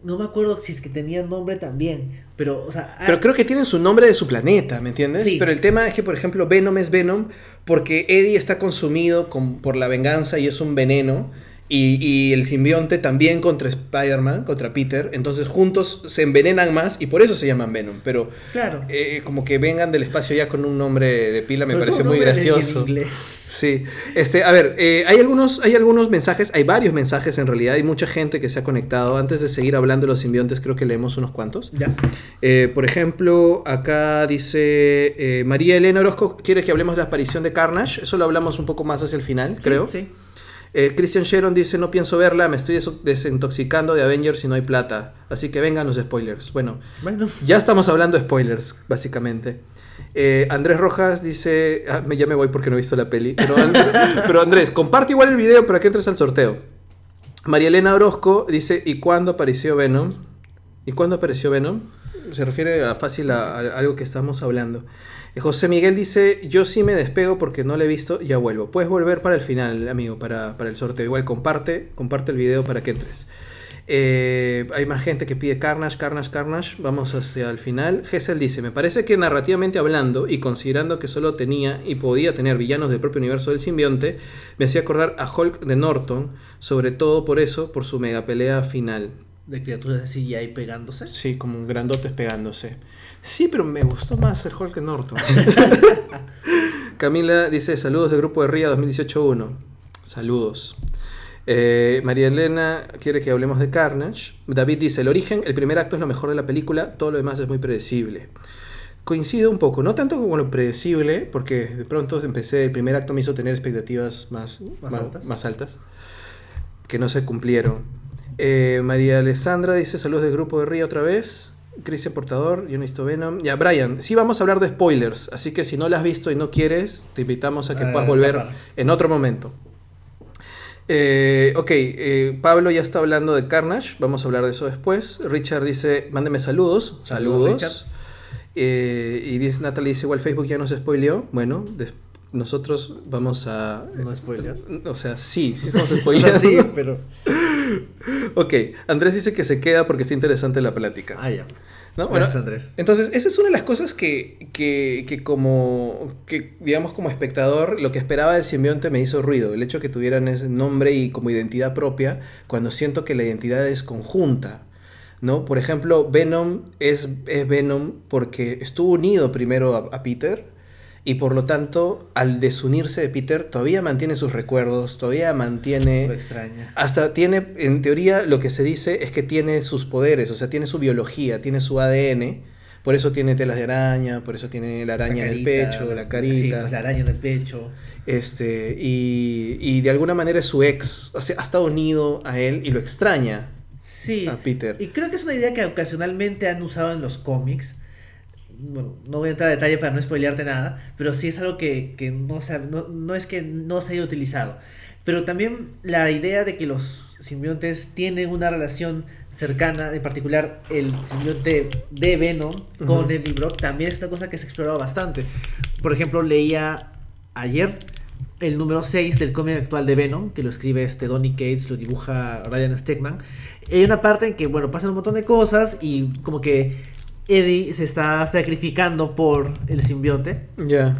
no me acuerdo si es que tenía nombre también, pero o sea, ah, Pero creo que tienen su nombre de su planeta, ¿me entiendes? Sí. Pero el tema es que, por ejemplo, Venom es Venom porque Eddie está consumido con- por la venganza y es un veneno. Y, y el simbionte también contra Spider-Man, contra Peter. Entonces juntos se envenenan más y por eso se llaman Venom. Pero claro. eh, como que vengan del espacio ya con un nombre de pila me Sobre parece todo muy gracioso. Sí, este, a ver, eh, hay, algunos, hay algunos mensajes, hay varios mensajes en realidad, hay mucha gente que se ha conectado. Antes de seguir hablando de los simbiontes, creo que leemos unos cuantos. Ya. Eh, por ejemplo, acá dice eh, María Elena Orozco, quiere que hablemos de la aparición de Carnage. Eso lo hablamos un poco más hacia el final, creo. Sí. Eh, Christian Sharon dice, no pienso verla, me estoy des- desintoxicando de Avengers y no hay plata. Así que vengan los spoilers. Bueno, Bueno, ya estamos hablando de spoilers, básicamente. Eh, Andrés Rojas dice, ah, me, ya me voy porque no he visto la peli, pero, And- pero Andrés, comparte igual el video para que entres al sorteo. María Elena Orozco dice, ¿y cuándo apareció Venom? ¿Y cuándo apareció Venom? Se refiere a fácil a, a algo que estamos hablando. Eh, José Miguel dice, yo sí me despego porque no le he visto, ya vuelvo. Puedes volver para el final, amigo, para, para el sorteo. Igual comparte, comparte el video para que entres. Eh, hay más gente que pide Carnage, Carnage, Carnage. Vamos hacia el final. Gessel dice: Me parece que narrativamente hablando y considerando que solo tenía y podía tener villanos del propio universo del simbionte, me hacía acordar a Hulk de Norton, sobre todo por eso, por su mega pelea final. De criaturas ya ahí pegándose. Sí, como grandotes pegándose. Sí, pero me gustó más el Hulk Norton. Camila dice: Saludos del grupo de RIA 2018-1. Saludos. Eh, María Elena quiere que hablemos de Carnage. David dice, el origen, el primer acto es lo mejor de la película, todo lo demás es muy predecible. Coincido un poco, no tanto con lo predecible, porque de pronto empecé, el primer acto me hizo tener expectativas más, Más más, altas. más altas, que no se cumplieron. Eh, María Alessandra dice, saludos del grupo de Ría otra vez. Cristian Portador, yo necesito Venom. Ya, Brian, sí vamos a hablar de spoilers, así que si no la has visto y no quieres, te invitamos a que A puedas volver escapar. en otro momento. Eh, ok, eh, Pablo ya está hablando de Carnage, vamos a hablar de eso después. Richard dice, mándeme saludos. Saludos, Saludos. Eh, y dice, Natalie dice, igual Facebook ya nos spoileó. Bueno, nosotros vamos a... No spoiler. O sea, sí, sí estamos O sea, spoileando. sí, pero. Ok, Andrés dice que se queda porque está interesante la plática. Ah, ya. ¿no? Bueno, Gracias, Andrés. entonces, esa es una de las cosas que, que, que como, que, digamos, como espectador, lo que esperaba del simbionte me hizo ruido. El hecho de que tuvieran ese nombre y como identidad propia, cuando siento que la identidad es conjunta. ¿no? Por ejemplo, Venom es, es Venom porque estuvo unido primero a, a Peter y por lo tanto, al desunirse de Peter, todavía mantiene sus recuerdos, todavía mantiene... Lo extraña. Hasta tiene, en teoría, lo que se dice es que tiene sus poderes, o sea, tiene su biología, tiene su ADN. Por eso tiene telas de araña, por eso tiene la araña La en el pecho, la Sí, carita. pues la araña en el pecho. Este, y, y de alguna manera es su ex, o sea, ha estado unido a él y lo extraña Sí. a Peter. Y creo que es una idea que ocasionalmente han usado en los cómics. Bueno, no voy a entrar a detalle para no spoilearte nada, pero sí es algo que, que no, se ha- no, no es que no se haya utilizado. Pero también la idea de que los simbiontes tienen una relación cercana, en particular el simbionte de Venom con Ujú. Eddie Brock, también es una cosa que se ha explorado bastante. Por ejemplo, leía ayer el número 6 del cómic actual de Venom, que lo escribe este Donny Cates, lo dibuja Ryan Stegman. Hay una parte en que, bueno, pasan un montón de cosas y como que Eddie se está sacrificando por el simbionte. Ya.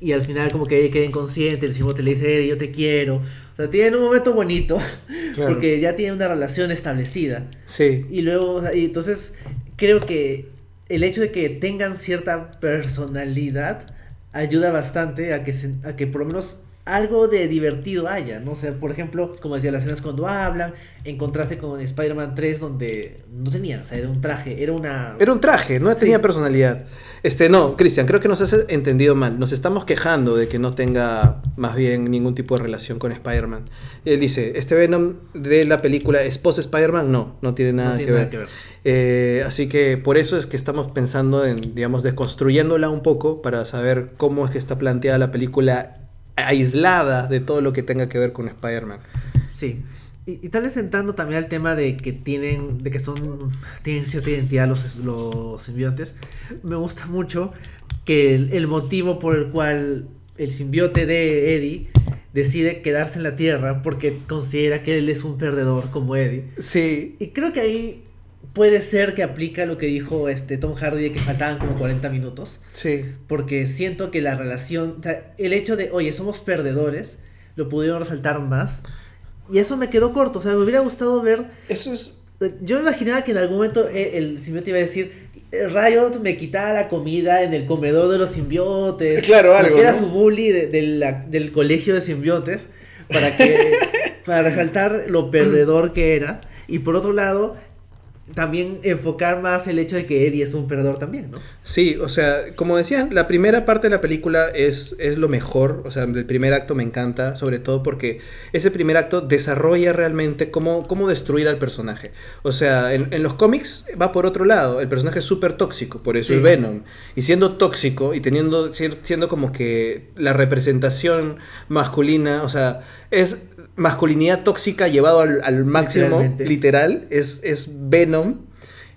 Y al final como que Eddie queda inconsciente, el simbionte le dice, Eddie, yo te quiero. O sea, tienen un momento bonito, Claro. porque ya tienen una relación establecida. Sí. Y luego, o sea, y entonces creo que el hecho de que tengan cierta personalidad ayuda bastante a que, se- a que por lo menos algo de divertido haya, ¿no? O sea, por ejemplo, como decía, las escenas cuando hablan, en contraste con Spider-Man 3 donde no tenían, o sea, era un traje, era una... Era un traje, no tenía Sí. personalidad. Este, no, Cristian, creo que nos has entendido mal. Nos estamos quejando de que no tenga más bien ningún tipo de relación con Spider-Man. Él dice, este Venom de la película es post Spider-Man, no, no tiene nada, no que, tiene ver. nada que ver. Eh, así que por eso es que estamos pensando en, digamos, desconstruyéndola un poco para saber cómo es que está planteada la película aislada de todo lo que tenga que ver con Spider-Man. Sí. Y, y tal vez entrando también al tema de que tienen, de que son, tienen cierta identidad los, los simbiontes, me gusta mucho que el, el motivo por el cual el simbiote de Eddie decide quedarse en la Tierra porque considera que él es un perdedor como Eddie. Sí, Y creo que ahí puede ser que aplica lo que dijo este Tom Hardy de que faltaban como 40 minutos. sí. Porque siento que la relación, o sea, el hecho de, oye, somos perdedores, lo pudieron resaltar más. Y eso me quedó corto, o sea, me hubiera gustado ver... Eso es... Yo me imaginaba que en algún momento eh, el simbionte iba a decir, Riot me quitaba la comida en el comedor de los simbiotes. Claro, algo, Porque era ¿no? su bully de- de la- del colegio de simbiontes, para que para resaltar lo perdedor que era. Y por otro lado, también enfocar más el hecho de que Eddie es un perdedor también, ¿no? Sí, o sea, como decían, la primera parte de la película es, es lo mejor, o sea, el primer acto me encanta, sobre todo porque ese primer acto desarrolla realmente cómo, cómo destruir al personaje. O sea, en, en los cómics va por otro lado, el personaje es súper tóxico, por eso Sí. es Venom. Y siendo tóxico y teniendo, siendo como que la representación masculina, o sea, es masculinidad tóxica llevado al, al máximo, literal, es, es Venom.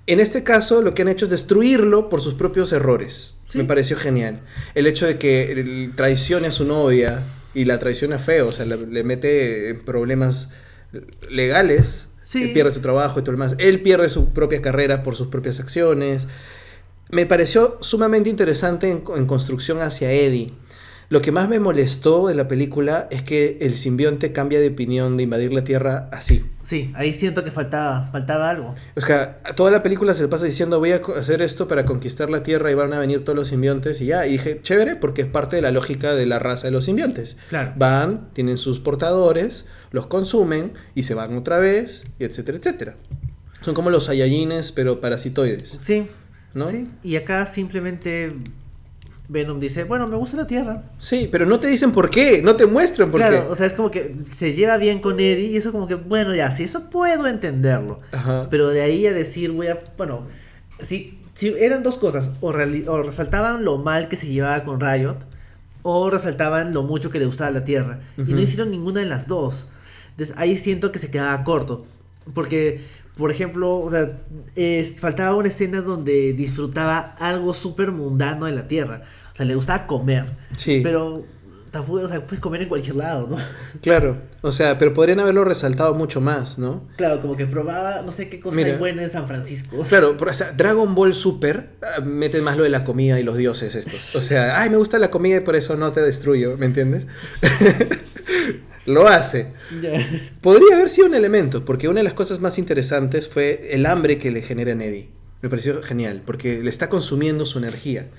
En este caso, lo que han hecho es destruirlo por sus propios errores. Sí. Me pareció genial. El hecho de que traicione a su novia y la traiciona feo, o sea, le, le mete en problemas legales Sí. Él pierde su trabajo y todo lo demás. Él pierde su propia carrera por sus propias acciones. Me pareció sumamente interesante en, en construcción hacia Eddie. Lo que más me molestó de la película es que el simbionte cambia de opinión de invadir la Tierra así. Sí, ahí siento que faltaba, faltaba algo. O sea, toda la película se le pasa diciendo voy a hacer esto para conquistar la Tierra y van a venir todos los simbiontes y ya. Y dije, chévere, porque es parte de la lógica de la raza de los simbiontes. Claro. Van, tienen sus portadores, los consumen y se van otra vez, y etcétera, etcétera. Son como los Saiyajines, pero parasitoides. Sí. ¿No? Sí. Y acá simplemente Venom dice, bueno, me gusta la Tierra. Sí, pero no te dicen por qué, no te muestran por claro, qué. o sea, es como que se lleva bien con Eddie y eso como que, bueno, ya, sí, eso puedo entenderlo. Ajá. Pero de ahí a decir, voy a, bueno, si, si eran dos cosas, o, o resaltaban lo mal que se llevaba con Riot, o resaltaban lo mucho que le gustaba la Tierra. Y no hicieron ninguna de las dos. Entonces ahí siento que se quedaba corto. Porque, por ejemplo, o sea, es- faltaba una escena donde disfrutaba algo súper mundano de la Tierra. O sea, le gustaba comer. Sí. Pero tampoco, o sea, puedes comer en cualquier lado, ¿no? Claro, o sea, pero podrían haberlo resaltado mucho más, ¿no? Claro, como que probaba no sé qué cosa Mira. hay buena en San Francisco. Claro, pero, o sea, Dragon Ball Super ah, mete más lo de la comida y los dioses estos. O sea, ay, me gusta la comida y por eso no te destruyo, ¿me entiendes? lo hace. Podría haber sido un elemento, porque una de las cosas más interesantes fue el hambre que le genera en Eddie. Me pareció genial, porque le está consumiendo su energía.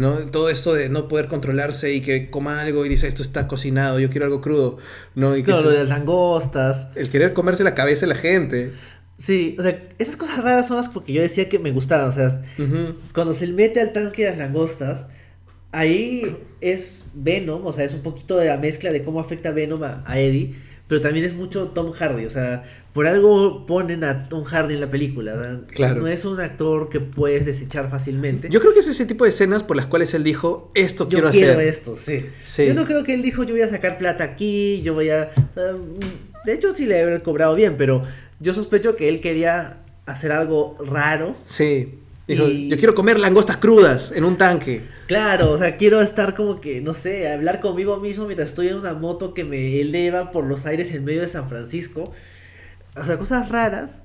¿No? Todo esto de no poder controlarse y que coma algo y dice esto está cocinado, yo quiero algo crudo. ¿no? Y que Claro, se- lo de las langostas. El querer comerse la cabeza de la gente. Sí, o sea, esas cosas raras son las porque yo decía que me gustaban. O sea, cuando se mete al tanque de las langostas, ahí es Venom, o sea, es un poquito de la mezcla de cómo afecta Venom a, a Eddie, pero también es mucho Tom Hardy, o sea, por algo ponen a Tom Hardy en la película. Claro. No es un actor que puedes desechar fácilmente. Yo creo que es ese tipo de escenas por las cuales él dijo, esto Yo quiero, quiero hacer. esto, sí. Sí. Yo no creo que él dijo, yo voy a sacar plata aquí, yo voy a... um, de hecho, sí le haber cobrado bien, pero yo sospecho que él quería hacer algo raro. Sí. Dijo, Y- yo quiero comer langostas crudas en un tanque. Claro, o sea, quiero estar como que, no sé, hablar conmigo mismo mientras estoy en una moto que me eleva por los aires en medio de San Francisco. O sea, cosas raras.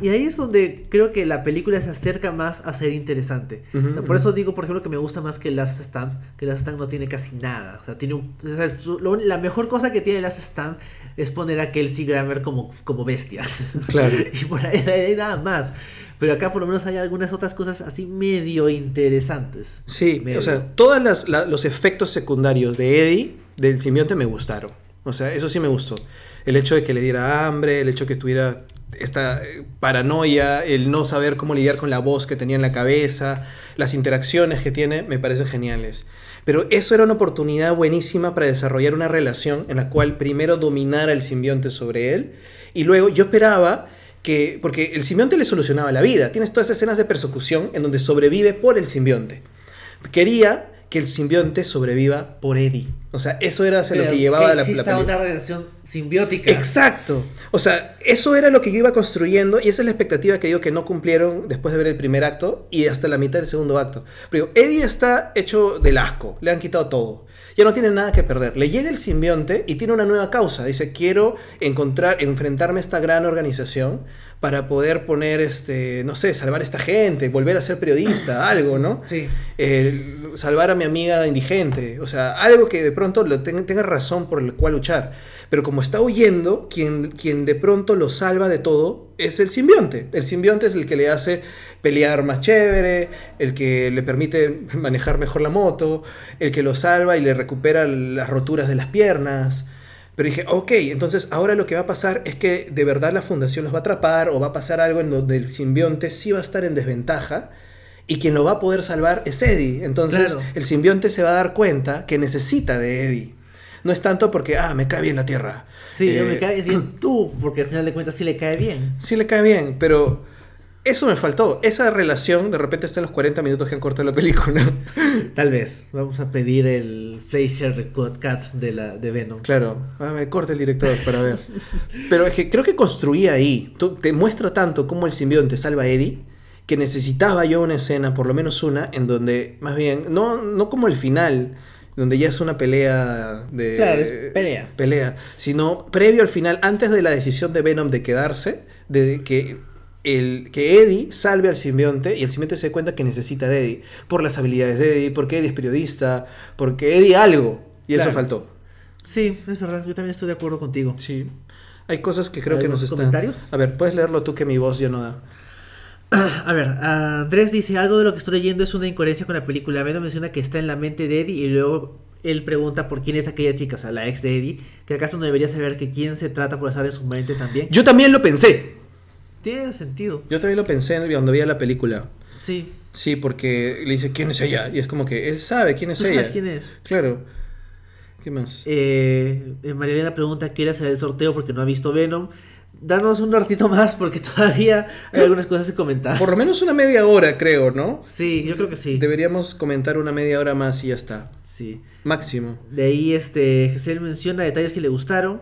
Y ahí es donde creo que la película se acerca más a ser interesante. Ujú, o sea, por ujú. eso digo, por ejemplo, que me gusta más que Last Stand. Que Last Stand no tiene casi nada. O sea, tiene un- o sea, su- lo- la mejor cosa que tiene Last Stand es poner a Kelsey Grammer como, como bestia. Claro. y por ahí, ahí nada más. Pero acá por lo menos hay algunas otras cosas así medio interesantes. Sí, Medio. o sea, todos los efectos secundarios de Eddie, del simbionte, me gustaron. O sea, eso sí me gustó. El hecho de que le diera hambre, el hecho de que tuviera esta eh, paranoia, el no saber cómo lidiar con la voz que tenía en la cabeza, las interacciones que tiene, me parecen geniales. Pero eso era una oportunidad buenísima para desarrollar una relación en la cual primero dominara el simbionte sobre él y luego yo esperaba que, porque el simbionte le solucionaba la vida, tienes todas esas escenas de persecución en donde sobrevive por el simbionte. Quería que el simbionte sobreviva por Eddie. O sea, eso era hacia lo que llevaba que la, la exista película. una relación simbiótica. Exacto. O sea, eso era lo que yo iba construyendo y esa es la expectativa que digo que no cumplieron después de ver el primer acto y hasta la mitad del segundo acto. Pero digo, Eddie está hecho del asco, le han quitado todo. Ya no tiene nada que perder. Le llega el simbionte y tiene una nueva causa. Dice, quiero encontrar, enfrentarme a esta gran organización para poder poner, este, no sé, salvar a esta gente, volver a ser periodista, algo, ¿no? Sí. eh, salvar a mi amiga indigente, o sea, algo que de pronto lo tenga, tenga razón por el cual luchar. Pero como está huyendo, quien, quien de pronto lo salva de todo es el simbionte. El simbionte es el que le hace pelear más chévere, el que le permite manejar mejor la moto, el que lo salva y le recupera las roturas de las piernas. Pero dije, ok, entonces ahora lo que va a pasar es que de verdad la fundación los va a atrapar o va a pasar algo en donde el simbionte sí va a estar en desventaja y quien lo va a poder salvar es Eddie. Entonces Claro. el simbionte se va a dar cuenta que necesita de Eddie. No es tanto porque, ah, me cae bien la Tierra. Sí, Eh, me caes bien tú, porque al final de cuentas sí le cae bien. Sí le cae bien, pero eso me faltó. Esa relación de repente está en los 40 minutos que han cortado la película. Tal vez. Vamos a pedir el Fleischer Cut Cut de, la, de Venom. Claro, ah, me corta el director para ver. Pero es que creo que construía ahí. Te muestra tanto cómo el simbionte salva a Eddie que necesitaba yo una escena, por lo menos una, en donde, más bien, no, no como el final, donde ya es una pelea de. Claro, es pelea. Pelea. Sino previo al final, antes de la decisión de Venom de quedarse, de que, el, que Eddie salve al simbionte y el simbionte se dé cuenta que necesita de Eddie por las habilidades de Eddie, porque Eddie es periodista, porque Eddie algo. Y eso faltó. Sí, es verdad, yo también estoy de acuerdo contigo. Sí. Hay cosas que creo que ¿Algunos nos están... comentarios? A ver, puedes leerlo tú que mi voz ya no da. A ver, Andrés dice, algo de lo que estoy leyendo es una incoherencia con la película. Venom menciona que está en la mente de Eddie y luego él pregunta por quién es aquella chica, o sea, la ex de Eddie, que acaso no debería saber que quién se trata por estar en su mente también. Yo también lo pensé. Tiene sentido. Yo también lo pensé cuando veía la película. Sí. Sí, porque le dice, ¿quién es ella? Y es como que él sabe quién es ¿Tú ella. sabes quién es? Claro. ¿Qué más? Eh, eh, María Elena pregunta, ¿quiere hacer el sorteo porque no ha visto Venom? Danos un ratito más porque todavía hay algunas cosas que comentar. Por lo menos una media hora, creo, ¿no? Sí, yo creo que sí. Deberíamos comentar una media hora más y ya está. Sí. Máximo. De ahí este Giselle menciona detalles que le gustaron,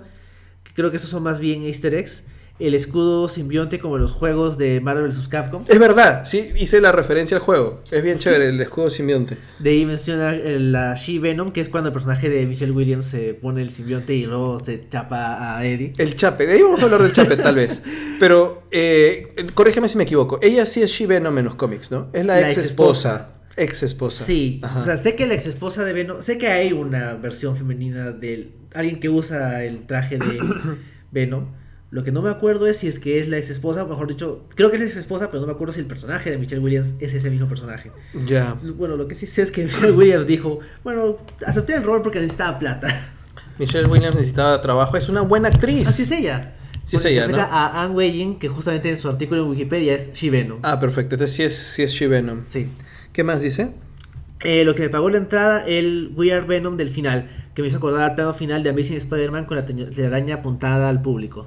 que creo que esos son más bien easter eggs. El escudo simbionte como en los juegos de Marvel vs. Capcom. Es verdad, sí, hice la referencia al juego. Es bien chévere el escudo simbionte. De ahí menciona eh, la She-Venom, que es cuando el personaje de Michelle Williams se pone el simbionte y luego se chapa a Eddie. El chape, de ahí vamos a hablar del chape tal vez. Pero, eh, corrígeme si me equivoco. Ella sí es She-Venom en los cómics, ¿no? Es la, La ex esposa. Ex esposa. Sí, Ajá. o sea, sé que la ex esposa de Venom, sé que hay una versión femenina de alguien que usa el traje de Venom. Lo que no me acuerdo es si es que es la ex esposa, o mejor dicho, creo que es la ex esposa, pero no me acuerdo si el personaje de Michelle Williams es ese mismo personaje. Ya. Bueno, lo que sí sé es que Michelle Williams dijo, bueno, acepté el rol porque necesitaba plata. Michelle Williams necesitaba trabajo. Es una buena actriz. Así es ella. Sí es ella, ¿no? a Anne Weying, que justamente en su artículo en Wikipedia es She-Venom. Ah, perfecto. Entonces sí es, sí es She-Venom. Sí. ¿Qué más dice? Eh, lo que me pagó la entrada, el We Are Venom del final, que me hizo acordar al plano final de Amazing Spider-Man con la telaraña apuntada al público.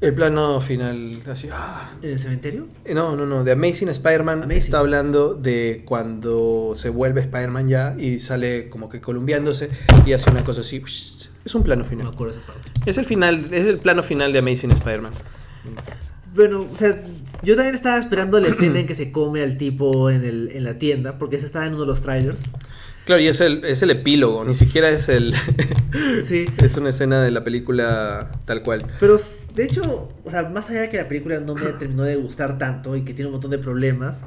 El plano final, así. ah. ¿En el cementerio? Eh, No, no, no. De Amazing Spider-Man está hablando de cuando se vuelve Spider-Man ya y sale como que columpiándose y hace una cosa así. Es un plano No final. acuerdo esa parte. Es el final, es el plano final de Amazing Spider-Man. Bueno, o sea, yo también estaba esperando la escena en que se come al tipo en, el, en la tienda, porque esa estaba en uno de los trailers. Claro, y es el, es el epílogo, ni siquiera es el. Sí. es una escena de la película tal cual. Pero de hecho, o sea, más allá de que la película no me terminó de gustar tanto y que tiene un montón de problemas,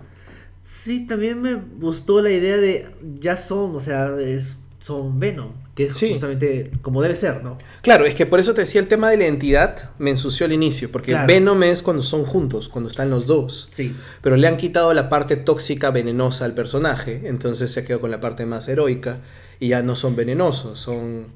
sí también me gustó la idea de ya son, o sea, es- son Venom, que es Sí. justamente como debe ser, ¿no? Claro, es que por eso te decía el tema de la identidad me ensució al inicio, porque Claro. Venom es cuando son juntos, cuando están los dos. Sí. Pero le han quitado la parte tóxica, venenosa al personaje, entonces se quedó con la parte más heroica y ya no son venenosos, son,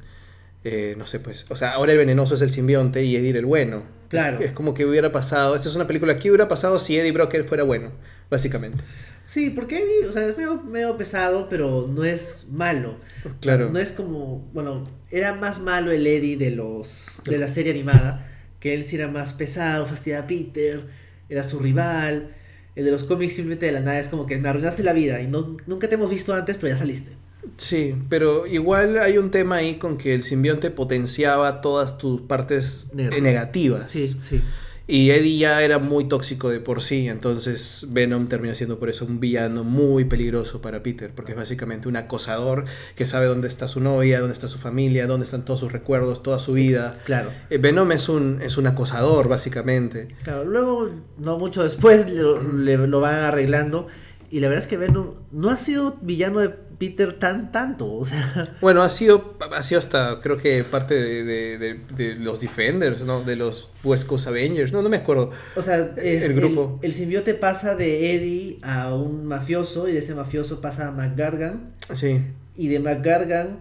eh, no sé, pues, o sea, ahora el venenoso es el simbionte y Eddie el bueno. Claro. Es como que hubiera pasado, esta es una película, ¿qué hubiera pasado si Eddie Brock fuera bueno? Básicamente. Sí, porque Eddie, o sea, es medio, medio pesado, pero no es malo. Claro. No es como, bueno, era más malo el Eddie de los de la serie animada, que él sí era más pesado, fastidiaba a Peter, era su rival. El de los cómics simplemente de la nada es como que me arruinaste la vida y no, nunca te hemos visto antes, pero ya saliste. Sí, pero igual hay un tema ahí con que el simbionte potenciaba todas tus partes negativas. Sí, sí. Y Eddie ya era muy tóxico de por sí, entonces Venom termina siendo por eso un villano muy peligroso para Peter, porque es básicamente un acosador que sabe dónde está su novia, dónde está su familia, dónde están todos sus recuerdos, toda su vida. Claro. Eh, Venom es un, es un acosador, básicamente. Claro, luego, no mucho después, lo, le- lo van arreglando. Y la verdad es que Venom no ha sido villano de Peter tan tanto. O sea, Bueno, ha sido, ha sido hasta, creo que parte de, de- de- de los Defenders, ¿no? De los West Coast Avengers, no, no me acuerdo. o sea El grupo. El, simbiote pasa de Eddie a un mafioso. Y de ese mafioso pasa a McGargan. Sí, Y de McGargan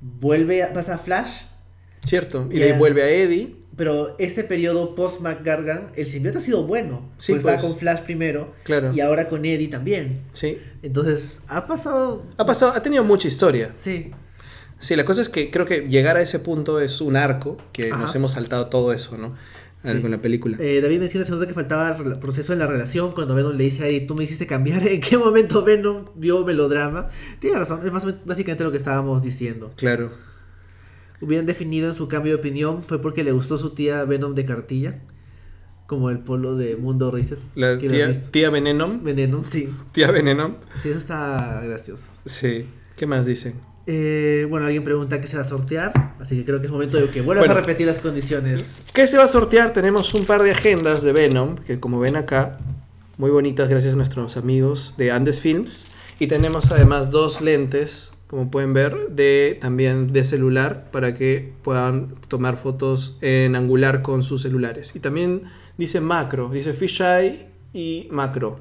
vuelve a, pasa a Flash. cierto. Y de ahí vuelve a Eddie. Pero este periodo post McGargan, el simbiote ha sido bueno. Sí, pues estaba pues. con Flash primero. Claro. Y ahora con Eddie también. Sí. Entonces, ha pasado. Ha pasado, ha tenido mucha historia. Sí. Sí, la cosa es que creo que llegar a ese punto es un arco, que Ajá. nos hemos saltado todo eso, ¿no? Sí. Con la película. Eh, David menciona segundo que faltaba el proceso en la relación cuando Venom le dice ahí, tú me hiciste cambiar. ¿En qué momento Venom vio melodrama? Tiene razón, es más- básicamente lo que estábamos diciendo. Claro. Hubieran definido en su cambio de opinión fue porque le gustó su tía Venom de cartilla, como el polo de Mundo Racer. La ¿Quién lo tía, tía Venenom. Venom, sí. Tía Venenom. Sí, eso está gracioso. Sí. ¿Qué más dicen? Eh, bueno, alguien pregunta qué se va a sortear, así que creo que es momento de que vuelvas Bueno. a repetir las condiciones. ¿Qué se va a sortear? Tenemos un par de agendas de Venom, que como ven acá, muy bonitas gracias a nuestros amigos de Andes Films. Y tenemos además dos lentes, como pueden ver, de también de celular, para que puedan tomar fotos en angular con sus celulares. Y también dice macro, dice fisheye y macro,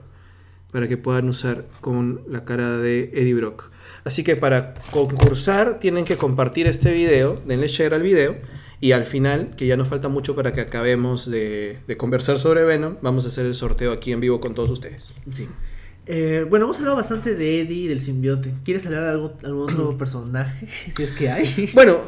para que puedan usar con la cara de Eddie Brock. Así que para concursar tienen que compartir este video, denle share al video y al final, que ya nos falta mucho para que acabemos de, de conversar sobre Venom, vamos a hacer el sorteo aquí en vivo con todos ustedes. Sí. Eh, bueno, hemos hablado bastante de Eddie y del simbionte. ¿Quieres hablar de algún, algún otro personaje? Si es que hay. Bueno,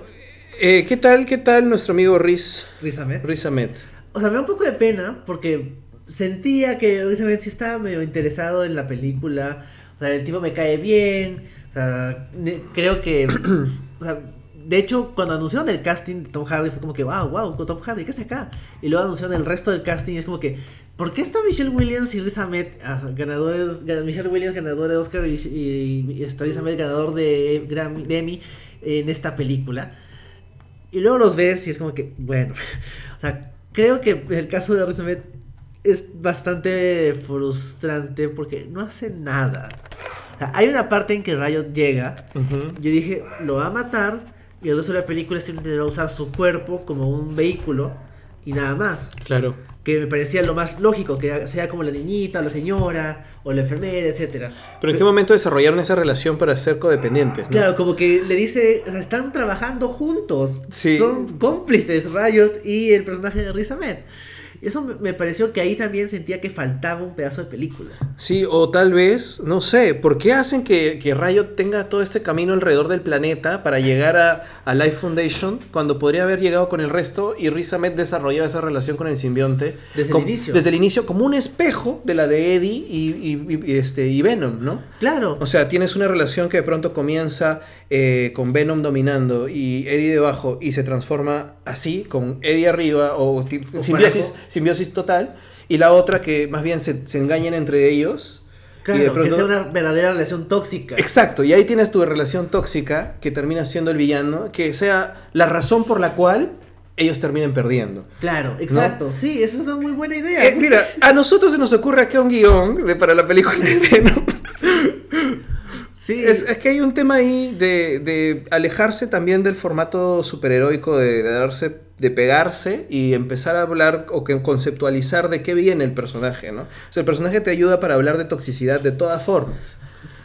eh, ¿qué tal, qué tal nuestro amigo Riz, Riz Ahmed. Riz Ahmed? O sea, me da un poco de pena porque sentía que Riz Ahmed sí estaba medio interesado en la película. O sea, el tipo me cae bien. O sea, creo que. o sea, de hecho, cuando anunciaron el casting de Tom Hardy fue como que, wow, wow, Tom Hardy, ¿qué hace acá? Y luego anunciaron el resto del casting y es como que, ¿por qué está Michelle Williams y Riz Ahmed, ah, ganadores, ga- Michelle Williams ganador de Oscar y, y, y está Riz Ahmed ganador de, Grammy, de Emmy en esta película? Y luego los ves y es como que, bueno, o sea, creo que el caso de Riz Ahmed es bastante frustrante porque no hace nada. O sea, hay una parte en que Riot llega Ujú. yo dije, lo va a matar y el resto de la película simplemente va a usar su cuerpo como un vehículo y nada más. Claro. Que me parecía lo más lógico, que sea como la niñita o la señora o la enfermera, etcétera. Pero ¿en qué momento desarrollaron esa relación para ser codependientes? no? Claro, como que le dice, o sea, están trabajando juntos. Sí. Son cómplices Riot y el personaje de Riz Ahmed. Eso me- pareció que ahí también sentía que faltaba un pedazo de película. Sí, o tal vez, no sé, ¿por qué hacen que, que Riot tenga todo este camino alrededor del planeta para llegar a, a Life Foundation cuando podría haber llegado con el resto y Riz Ahmed desarrolló esa relación con el simbionte Desde el inicio. Desde el inicio, como un espejo de la de Eddie y, y- y- y este, y Venom, ¿no? Claro. O sea, tienes una relación que de pronto comienza eh, con Venom dominando y Eddie debajo y se transforma así, con Eddie arriba o, O simbiosis, parejo. Simbiosis total. Y la otra que más bien se, se engañan entre ellos. claro, y de que sea una verdadera relación tóxica. Exacto, y ahí tienes tu relación tóxica que termina siendo el villano, que sea la razón por la cual ellos terminen perdiendo. Claro, exacto. Sí, esa es una muy buena idea. Eh, mira, a nosotros se nos ocurre acá un guion de, para la película de Venom. sí. Es, es que hay un tema ahí de, de alejarse también del formato superheroico, de, de darse, de pegarse y empezar a hablar o que conceptualizar de qué viene el personaje, ¿no? O sea, el personaje te ayuda para hablar de toxicidad de todas formas.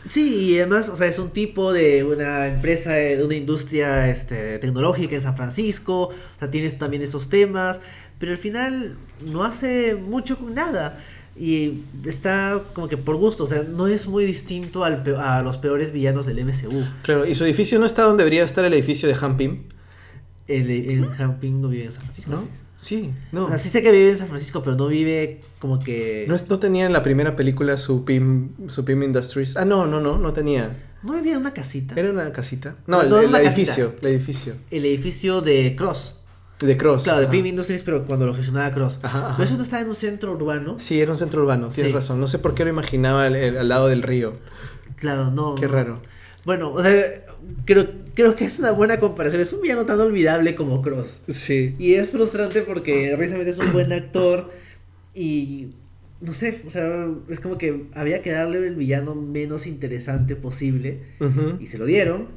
Sí, y además, o sea, es un tipo de una empresa, eh, de una industria este, tecnológica en San Francisco, o sea, tienes también estos temas, pero al final no hace mucho con nada. Y está como que por gusto, o sea, no es muy distinto al a los peores villanos del MCU. Claro, y su edificio no está donde debería estar el edificio de Hampim, El, el Hamping no vive en San Francisco. ¿no? Sí, no. O sea, sí sé que vive en San Francisco, pero no vive como que... No, es- no tenía en la primera película su PIM, su PIM Industries. Ah, no, no, no, no tenía. ¿No vivía en una casita. ¿Era una casita? No, No, el, no, el una edificio, casita. el edificio. El edificio de Cross. De Cross. Claro, de. Pim Industries, pero cuando lo gestionaba Cross. Ajá, ajá. Pero eso no estaba en un centro urbano. Sí, era un centro urbano, tienes Sí. razón. No sé por qué lo imaginaba al lado del río. Claro, no. Qué raro. Bueno, o sea, creo, creo que es una buena comparación. Es un villano tan olvidable como Cross. Sí. Y es frustrante porque Riz Ahmed es un buen actor y no sé, o sea, es como que había que darle el villano menos interesante posible y se lo dieron,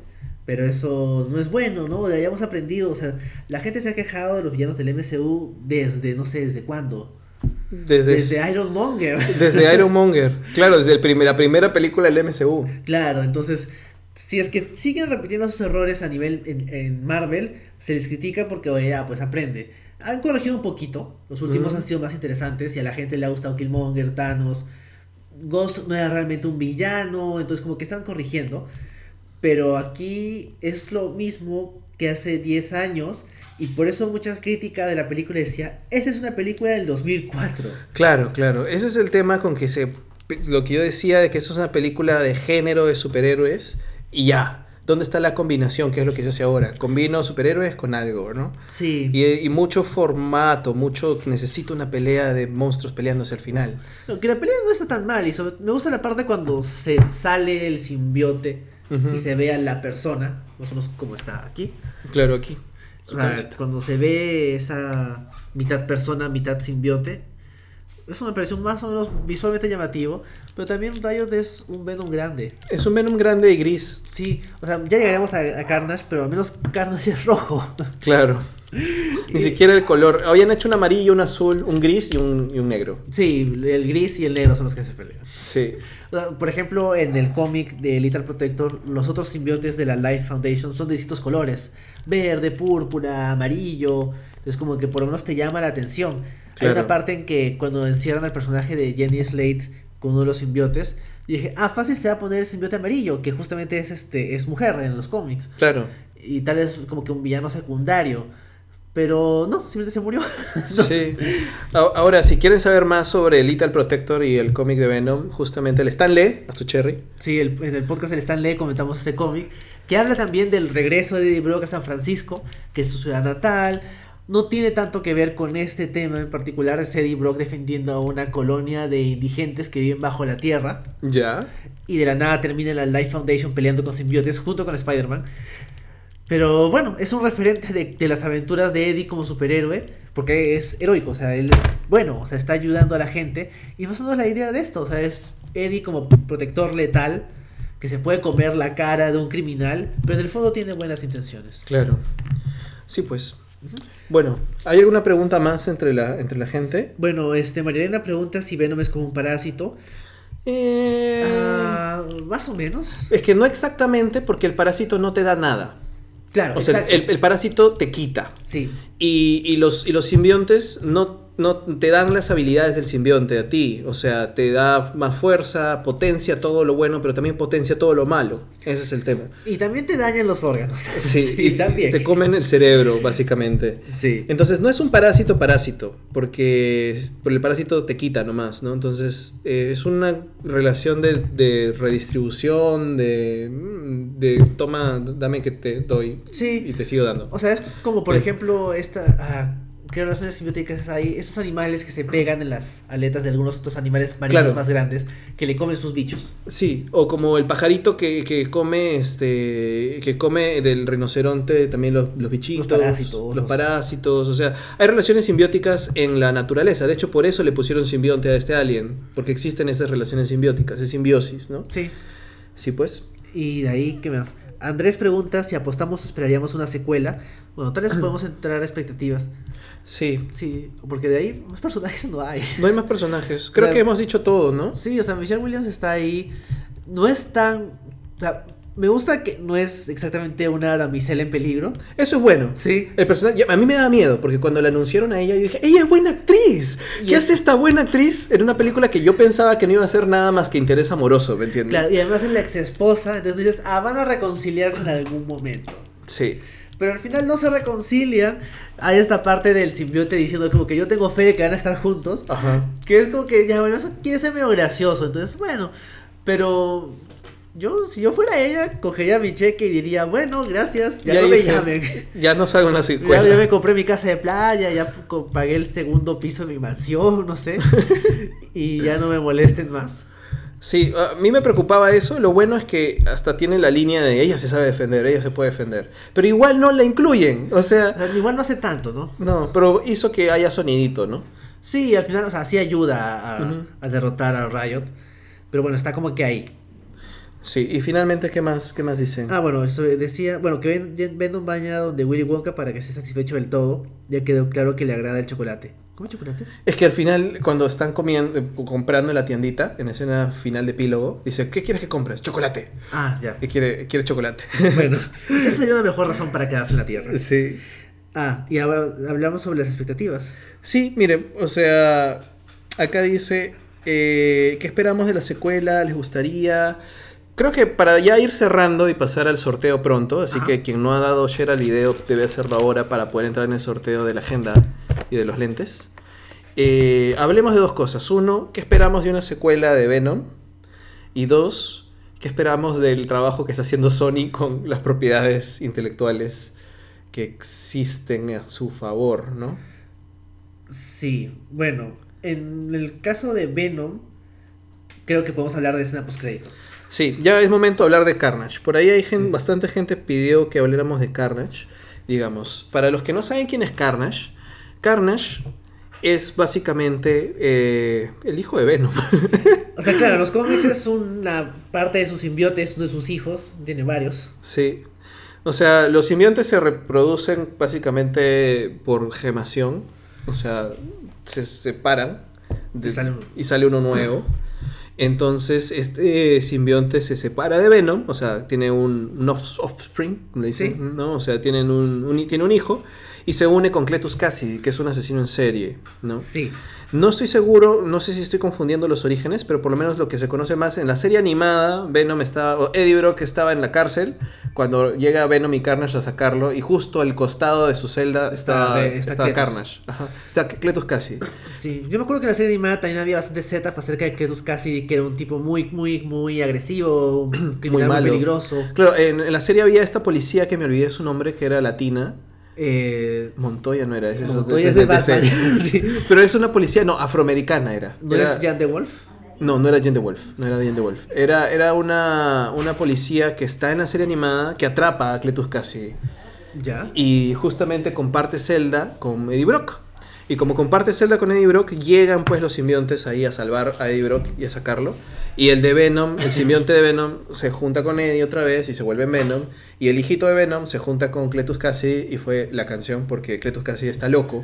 pero eso no es bueno, ¿no? Ya hemos aprendido, o sea, la gente se ha quejado de los villanos del MCU desde, no sé, desde cuándo. Desde, Desde Iron Monger. desde Iron Monger. Claro, desde el primer- la primera película del MCU. Claro, entonces, si es que siguen repitiendo sus errores a nivel en, en Marvel, se les critica porque, oye, ya, pues aprende. Han corregido un poquito, los últimos han sido más interesantes y a la gente le ha gustado Killmonger, Thanos. Ghost no era realmente un villano, entonces como que están corrigiendo. Pero aquí es lo mismo que hace 10 años y por eso mucha crítica de la película decía, esta es una película del 2004. Claro, claro. Ese es el tema con que se. Lo que yo decía de que eso es una película de género de superhéroes y ya. ¿Dónde está la combinación? ¿Qué es lo que se hace ahora? Combino superhéroes con algo, ¿no? Sí. Y, y mucho formato, mucho. Necesito una pelea de monstruos peleándose al final. No, que la pelea no está tan mal. Y sobre- me gusta la parte cuando se sale el simbiote y se ve a la persona, más o menos como está aquí. Claro, aquí. O sea, cuando se ve esa mitad persona, mitad simbionte, eso me pareció más o menos visualmente llamativo, pero también Riot es un Venom grande. Es un Venom grande y gris. Sí, o sea, ya llegaremos a, Carnage, pero al menos Carnage es rojo. Claro. Ni siquiera el color. Habían hecho un amarillo, un azul, un gris y un, y un negro. Sí, el gris y el negro son los que se pelean. Sí. Por ejemplo, en el cómic de Little Protector, los otros simbiontes de la Life Foundation son de distintos colores. Verde, púrpura, amarillo. Es como que por lo menos te llama la atención. Hay una parte en que cuando encierran al personaje de Jenny Slate con uno de los simbiotes, dije, ah, fácil se va a poner el simbiote amarillo, que justamente es este es mujer en los cómics. Claro. Y tal vez como que un villano secundario. Pero no, simplemente se murió. sí. Ahora, si quieren saber más sobre Little Protector y el cómic de Venom, justamente el Stan Lee, a tu cherry. Sí, el, en el podcast del Stan Lee comentamos ese cómic, que habla también del regreso de Eddie Brock a San Francisco, que es su ciudad natal, no tiene tanto que ver con este tema en particular de Eddie Brock defendiendo a una colonia de indigentes que viven bajo la tierra. Ya. Y de la nada termina la Life Foundation peleando con simbiotes junto con Spider-Man. Pero bueno, es un referente de, las aventuras de Eddie como superhéroe, porque es heroico, o sea, él es bueno, o sea, está ayudando a la gente. Y más o menos la idea de esto, o sea, es Eddie como protector letal, que se puede comer la cara de un criminal, pero en el fondo tiene buenas intenciones. Claro. Sí, pues. Bueno, ¿hay alguna pregunta más entre la, entre la gente? Bueno, este, Marielena pregunta si Venom es como un parásito. Eh... Ah, más o menos. Es que no exactamente porque el parásito no te da nada. Claro, o sea, el, el, parásito te quita. Sí. Y, y, los, y los simbiontes no no te dan las habilidades del simbionte a ti, o sea, te da más fuerza, potencia todo lo bueno, pero también potencia todo lo malo. Ese es el tema. Y también te dañan los órganos. Sí, y también. Te comen el cerebro, básicamente. Sí. Entonces, no es un parásito parásito, porque por el parásito te quita nomás, ¿no? Entonces, eh, es una relación de, redistribución, de, mm, de toma, dame que te doy. Sí. Y te sigo dando. O sea, es como por ejemplo esta... Ah, ¿Qué relaciones simbióticas hay? Esos animales que se pegan en las aletas de algunos otros animales marinos más grandes que le comen sus bichos. Sí, o como el pajarito que, come este que come del rinoceronte también los, los bichitos, los parásitos, los, parásitos, o sea, hay relaciones simbióticas en la naturaleza. De hecho, por eso le pusieron simbionte a este alien, porque existen esas relaciones simbióticas, es simbiosis, ¿no? Sí. Sí, pues. Y de ahí, ¿qué más? Andrés pregunta si apostamos esperaríamos una secuela. Bueno, tal vez podemos entrar a expectativas. Sí. Sí, porque de ahí más personajes no hay. No hay más personajes. Creo que hemos dicho todo, ¿no? Sí, o sea, Michelle Williams está ahí. No es tan. O sea, me gusta que no es exactamente una damisela en peligro. Eso es bueno. Sí. El personaje, a mí me da miedo, porque cuando la anunciaron a ella, yo dije, ella es buena actriz. ¿Qué hace esta buena actriz en una película que yo pensaba que no iba a ser nada más que interés amoroso, ¿me entiendes? Claro, y además es la ex esposa, entonces dices, ah, van a reconciliarse en algún momento. Sí. Pero al final no se reconcilian. Hay esta parte del simbionte diciendo como que yo tengo fe de que van a estar juntos. Ajá. Que es como que ya, bueno, eso quiere ser medio gracioso. Entonces, bueno. Pero yo, si yo fuera ella, cogería mi cheque y diría, bueno, gracias, ya, no me llamen. Ya no salgo en la ya, ya, me compré mi casa de playa, ya pagué el segundo piso de mi mansión, no sé. y ya no me molesten más. Sí, a mí me preocupaba eso. Lo bueno es que hasta tiene la línea de ella se sabe defender, ella se puede defender. Pero igual no la incluyen, o sea... Igual no hace tanto, ¿no? No, pero hizo que haya sonidito, ¿no? Sí, al final, o sea, sí ayuda a, derrotar a Riot. Pero bueno, está como que ahí. Sí, y finalmente, ¿qué más, qué más dicen? Ah, bueno, eso decía, bueno, que vende un bañado de Willy Wonka para que esté satisfecho del todo. Ya quedó claro que le agrada el chocolate. ¿Cómo chocolate? Es que al final, cuando están comiendo, eh, comprando en la tiendita, en escena final de epílogo, dice, ¿qué quieres que compres? Chocolate. Ah, ya. Y quiere, quiere chocolate. Bueno, esa sería una mejor razón para quedarse en la Tierra. Sí. Ah, y ahora hablamos sobre las expectativas. Sí, mire, o sea, acá dice, eh, ¿qué esperamos de la secuela? ¿Les gustaría? Creo que para ya ir cerrando y pasar al sorteo pronto, así que quien no ha dado share al video debe hacerlo ahora para poder entrar en el sorteo de la agenda y de los lentes. Eh, hablemos de dos cosas. Uno, ¿qué esperamos de una secuela de Venom? Y dos, ¿qué esperamos del trabajo que está haciendo Sony con las propiedades intelectuales que existen a su favor, ¿no? Sí, bueno, en el caso de Venom, creo que podemos hablar de escena post créditos. Sí, ya es momento de hablar de Carnage. Por ahí hay gen- bastante gente pidió que habláramos de Carnage. Digamos, para los que no saben quién es Carnage, Carnage es básicamente eh, el hijo de Venom. O sea, claro, los cómics es una parte de sus simbiotes, uno de sus hijos, tiene varios. sí. O sea, los simbiontes se reproducen básicamente por gemación. O sea, se separan de- Y sale uno. y sale uno nuevo. Entonces, este simbionte se separa de Venom, o sea, tiene un, un off- offspring, le dicen, Sí. ¿no? O sea, tienen un, un- tiene un hijo y se une con Cletus Cassidy, que es un asesino en serie, ¿no? Sí. No estoy seguro, no sé si estoy confundiendo los orígenes, pero por lo menos lo que se conoce más en la serie animada, Venom estaba, o Eddie Brock estaba en la cárcel cuando llega Venom y Carnage a sacarlo y justo al costado de su celda Está- está. Carnage. Ajá. Está Cletus Cassidy. Sí, yo me acuerdo que en la serie animada también había bastante setup acerca de Cletus Cassidy, que era un tipo muy, muy, muy agresivo, criminal muy, malo. peligroso. Claro, en, en la serie había esta policía que me olvidé su nombre, que era latina. Eh, Montoya no era, ese Montoya es de. Batman. Sí. Pero es una policía, no, afroamericana era. ¿No Era- es Jan de Wolf? No, no era Jen de Wolf, no era Jen de Wolf. Era, era una, una policía que está en la serie animada que atrapa a Cletus Cassidy. Ya. Y justamente comparte celda con Eddie Brock. Y como comparte celda con Eddie Brock, llegan pues los simbiontes ahí a salvar a Eddie Brock y a sacarlo. Y el de Venom, el simbionte de Venom, se junta con Eddie otra vez y se vuelve Venom. Y el hijito de Venom se junta con Cletus Cassidy y fue la canción porque Cletus Cassidy está loco.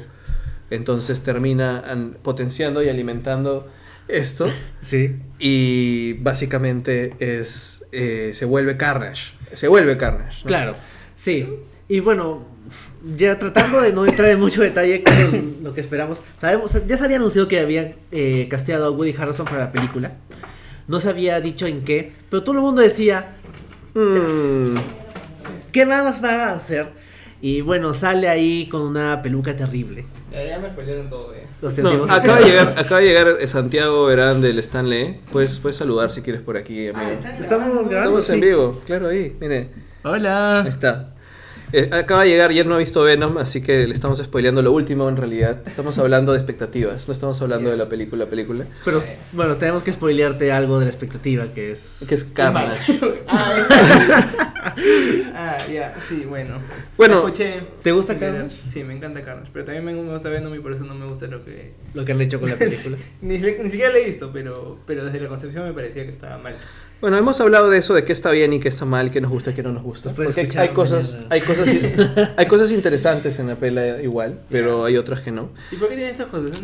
Entonces termina an- potenciando y alimentando esto. Sí. Y básicamente es eh, se vuelve Carnage. Se vuelve Carnage. ¿no? Claro, sí. Y bueno, ya tratando de no entrar en mucho detalle con lo que esperamos, sabemos, ya se había anunciado que habían eh, casteado a Woody Harrelson para la película. No se había dicho en qué, pero todo el mundo decía, Mm, ¿qué más va a hacer? Y bueno, sale ahí con una peluca terrible. Ya, ya me spoilearon todo, eh. Lo no, sentimos. acaba, de llegar, acaba de llegar Santiago Verán del Stanley. Puedes, puedes saludar si quieres por aquí, amigo. Estamos grabando. Estamos en sí. vivo, claro, ahí, mire. Hola. Ahí está. Eh, acaba de llegar y él no ha visto Venom, así que le estamos spoileando lo último en realidad. Estamos hablando de expectativas, no estamos hablando de la película, película. Pero bueno, tenemos que spoilearte algo de la expectativa que es... Que es Carnage. ah, ya, sí, bueno. Bueno, Escuché. ¿te gusta Carnage? Sí, me encanta Carnage. Pero también me gusta Venom y por eso no me gusta lo que. Lo que han hecho con la película. ni, ni siquiera lo he visto, pero, pero desde la concepción me parecía que estaba mal. Bueno, hemos hablado de eso, de qué está bien y qué está mal, qué nos gusta y qué no nos gusta. Porque hay cosas, mañana. hay cosas, hay cosas interesantes en la pela igual, pero hay otras que no. ¿Y por qué tiene estas cosas?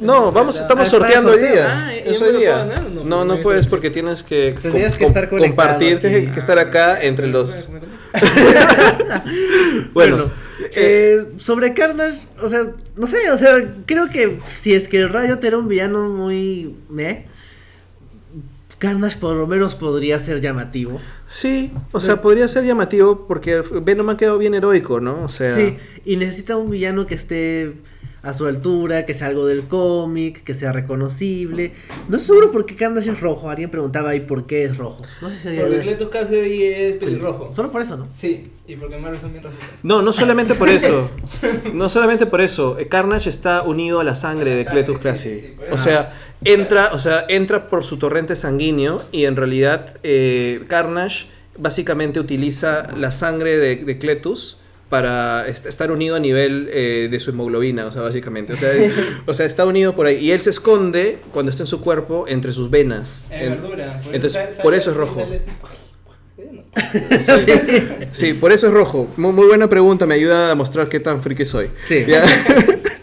No, vamos, Ah, estamos Ah, sorteando hoy día. Ah, ¿y Es yo hoy día. puedo ganar o no? No, puedes porque tienes que, com- que estar compartir, tienes que estar acá Ah, entre ¿me- los. Bueno, Eh, sobre Carnage, o sea, no sé, o sea, creo que si es que el Riot era un villano muy meh, Carnage por lo menos podría ser llamativo. sí, o sea, podría ser llamativo porque Venom ha quedado bien heroico, ¿no? O sea, Sí, y necesita un villano que esté a su altura, que sea algo del cómic, que sea reconocible. No estoy seguro por qué Carnage es rojo. Alguien preguntaba, ¿y por qué es rojo? No sé si Porque Cletus Cassidy es pelirrojo. Solo por eso, ¿no? Sí, y porque Marvel son bien racistas. No, no solamente por eso. No solamente por eso. Carnage está unido a la sangre de Cletus sí, Cassidy. sí, sí, por o sea, entra, o sea, entra por su torrente sanguíneo y en realidad eh, Carnage básicamente utiliza la sangre de, de Cletus para est- estar unido a nivel eh, de su hemoglobina, o sea, básicamente. O sea, o sea, está unido por ahí. Y él se esconde cuando está en su cuerpo entre sus venas. Es En- verdura. Por entonces, sale- por eso es rojo. sale. Sí, por eso es rojo. Muy, muy buena pregunta, me ayuda a demostrar qué tan friki soy. Sí. Ya.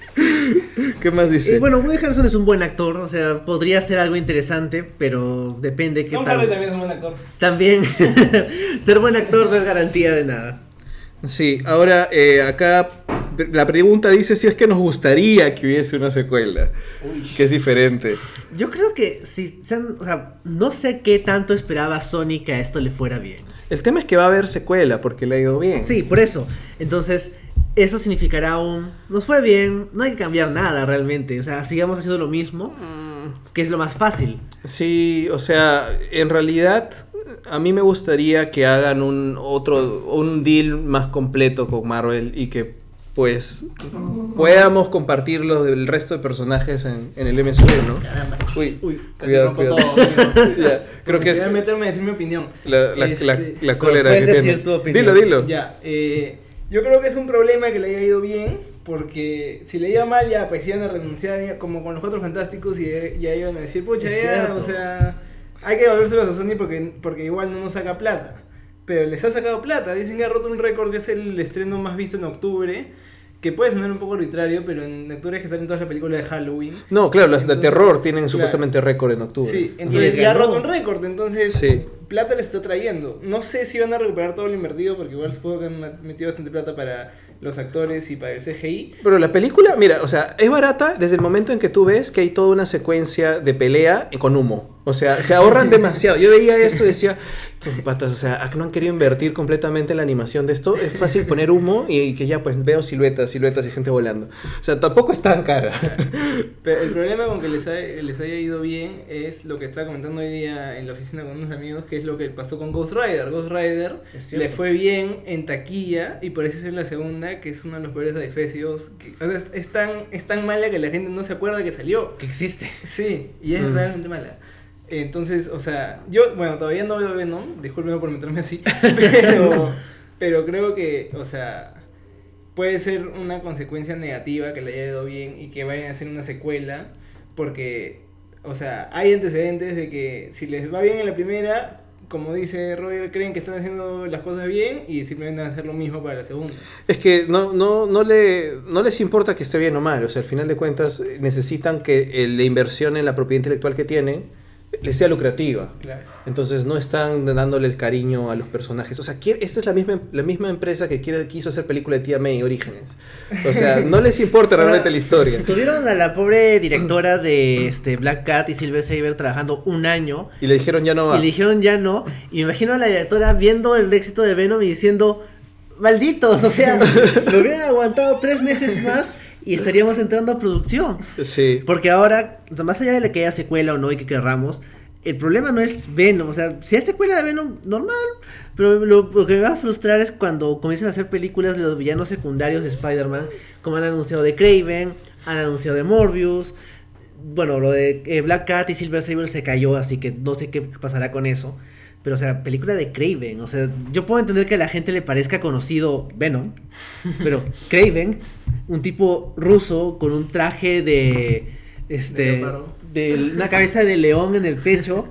¿Qué más dice? Y bueno, Woody Harrelson es un buen actor, o sea, podría ser algo interesante, pero depende qué Tom tal. Hardy también es un buen actor. También, ser buen actor no es garantía de nada. Sí, ahora eh, acá la pregunta dice si es que nos gustaría que hubiese una secuela, que es diferente. Yo creo que si sean- o sea, no sé qué tanto esperaba Sony que a esto le fuera bien. El tema es que va a haber secuela porque le ha ido bien. Sí, por eso. Entonces, eso significará un nos fue bien, no hay que cambiar nada realmente, o sea, sigamos haciendo lo mismo, Mm, que es lo más fácil. Sí, o sea, en realidad a mí me gustaría que hagan un otro un deal más completo con Marvel y que pues podamos compartirlos del resto de personajes en, en el MCU, ¿no? Caramba. Uy, Uy, casi cuidado, rompo cuidado. todo. creo que Voy es a meterme a decir mi opinión. la, la, Este, la, la cólera puedes que decir tiene. tu opinión. Dilo, dilo. Ya, eh, yo creo que es un problema que le haya ido bien, porque si le iba mal ya pues iban a renunciar, ya, como con los Cuatro Fantásticos, y ya, ya iban a decir, pucha, Es ya, cierto. o sea, hay que devolvérselos a Sony porque, porque igual no nos saca plata. Pero les ha sacado plata, dicen que ha roto un récord que es el estreno más visto en octubre, que puede sonar un poco arbitrario, pero en octubre es que salen todas las películas de Halloween. No, claro, las de terror tienen claro. supuestamente récord en octubre. Sí, les entonces ya ha ganó. roto un récord, entonces Sí. plata le está trayendo. No sé si van a recuperar todo lo invertido, porque igual supongo que han metido bastante plata para los actores y para el CGI. Pero la película, mira, o sea, es barata desde el momento en que tú ves que hay toda una secuencia de pelea con humo. O sea, se ahorran demasiado. Yo veía esto y decía, estos patas, o sea, no han querido invertir completamente en la animación de esto. Es fácil poner humo y, y que ya pues veo siluetas, siluetas y gente volando. O sea, tampoco es tan cara. Pero el problema con que les, ha- les haya ido bien es lo que estaba comentando hoy día en la oficina con unos amigos, que es lo que pasó con Ghost Rider. Ghost Rider le fue bien en taquilla y es en la segunda, que es uno de los peores adefesios. que- o sea, es, es tan, es tan mala que la gente no se acuerda que salió. Que existe. Sí, y es Mm. realmente mala. Entonces, o sea, yo, bueno, todavía no veo Venom, discúlpeme por meterme así, pero, pero creo que, o sea, puede ser una consecuencia negativa que le haya ido bien y que vayan a hacer una secuela, porque, o sea, hay antecedentes de que si les va bien en la primera, como dice Roger, creen que están haciendo las cosas bien y simplemente van a hacer lo mismo para la segunda. Es que no, no, no, le, no les importa que esté bien o mal. O sea, al final de cuentas necesitan que eh, la inversión en la propiedad intelectual que tienen les sea lucrativa. Claro. Entonces no están dándole el cariño a los personajes. O sea, quiere- esta es la misma, la misma empresa que quiere, quiso hacer película de Tía May, Orígenes. O sea, no les importa realmente la historia. Tuvieron a la pobre directora de este Black Cat y Silver Saber trabajando un año Y le dijeron ya no va. y le dijeron ya no. Y me imagino a la directora viendo el éxito de Venom y diciendo, malditos, o sea, lo hubieran aguantado tres meses más y estaríamos entrando a producción. Sí. Porque ahora, más allá de que haya secuela o no y que querramos, el problema no es Venom. O sea, si hay secuela de Venom, normal. Pero lo, lo que me va a frustrar es cuando comiencen a hacer películas de los villanos secundarios de Spider-Man, como han anunciado de Craven, han anunciado de Morbius. Bueno, lo de eh, Black Cat y Silver Sable se cayó, así que no sé qué pasará con eso. Pero, o sea, película de Craven. O sea, yo puedo entender que a la gente le parezca conocido Venom. Pero Craven, un tipo ruso con un traje de. De Este. leopardo. De una cabeza de león en el pecho.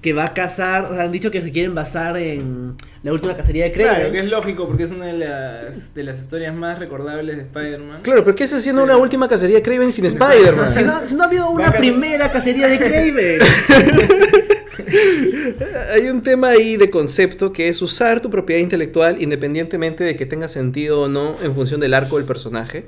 Que va a cazar. O sea, han dicho que se quieren basar en la última cacería de Craven. Claro, que es lógico porque es una de las, de las historias más recordables de Spider-Man. Claro, pero ¿qué está haciendo una última cacería de Craven sin Spider-Man? Si no, si no ha habido una primera cacería de Craven. Hay un tema ahí de concepto que es usar tu propiedad intelectual independientemente de que tenga sentido o no en función del arco del personaje.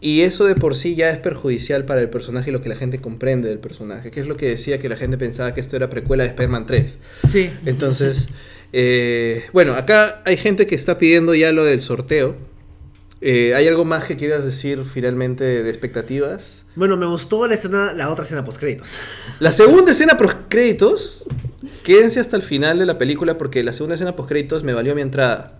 Y eso de por sí ya es perjudicial para el personaje y lo que la gente comprende del personaje. Que es lo que decía que la gente pensaba que esto era precuela de Spider-Man 3. Sí. Entonces, eh, bueno, acá hay gente que está pidiendo ya lo del sorteo. Eh, ¿Hay algo más que quieras decir finalmente de expectativas? Bueno, me gustó la escena, la otra escena post créditos. La segunda escena post créditos, quédense hasta el final de la película porque la segunda escena post créditos me valió mi entrada.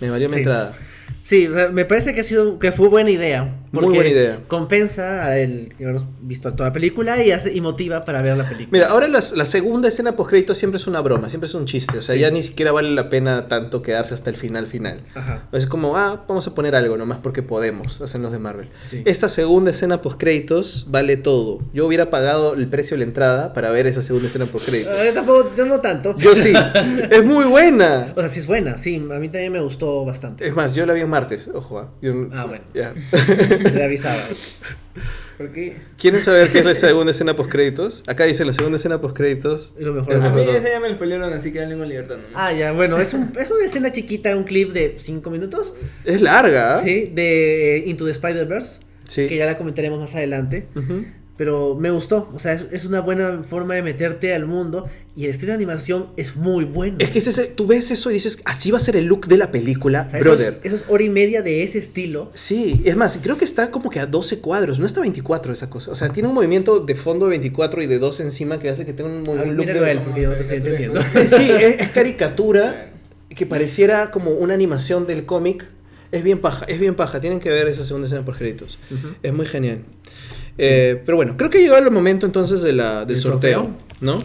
Me valió mi Sí. entrada. Sí, me parece que ha sido que fue buena idea. Muy buena idea. Compensa a el que haber visto toda la película y hace y motiva para ver la película. Mira, ahora las- la segunda escena post créditos siempre es una broma, siempre es un chiste. O sea, Sí. ya ni siquiera vale la pena tanto quedarse hasta el final final. Ajá. Es como, ah, vamos a poner algo nomás porque podemos, hacen los de Marvel. Sí. Esta segunda escena post créditos vale todo. Yo hubiera pagado el precio de la entrada para ver esa segunda escena post créditos. Eh, tampoco, yo no tanto. Yo sí, es muy buena. O sea, sí es buena, sí, a mí también me gustó bastante. Es más, yo la vi en martes, ojo. ah. Yo- Ah, bueno. ya. Te avisaba. ¿Por qué? ¿Quieren saber qué es la segunda escena post créditos? Acá dice la segunda escena post créditos. Es lo mejor. Es A mí esa ya me spoilearon, así que con libertad. ¿no? Ah, ya, bueno, es, un, es una escena chiquita, un clip de 5 minutos. Es larga. Sí, de Into the Spider-Verse. Sí. Que ya la comentaremos más adelante. Ujú. Pero me gustó. O sea, es, es una buena forma de meterte al mundo. Y el estilo de animación es muy bueno. Es que es ese- tú ves eso y dices, así va a ser el look de la película, O sea, eso, es, brother. eso es hora y media de ese estilo. Sí, es más, creo que está como que a 12 cuadros, no está a 24 esa cosa. O sea, tiene un movimiento de fondo de 24 y de 2 encima que hace que tenga un, un look de... él, porque yo no te estoy entendiendo. Sí, es, es caricatura que pareciera como una animación del cómic Es bien paja, es bien paja. Tienen que ver esa segunda escena por créditos. Es muy genial. Eh, pero bueno, creo que llegó el momento entonces de la, del ¿El sorteo, sorteo? ¿no?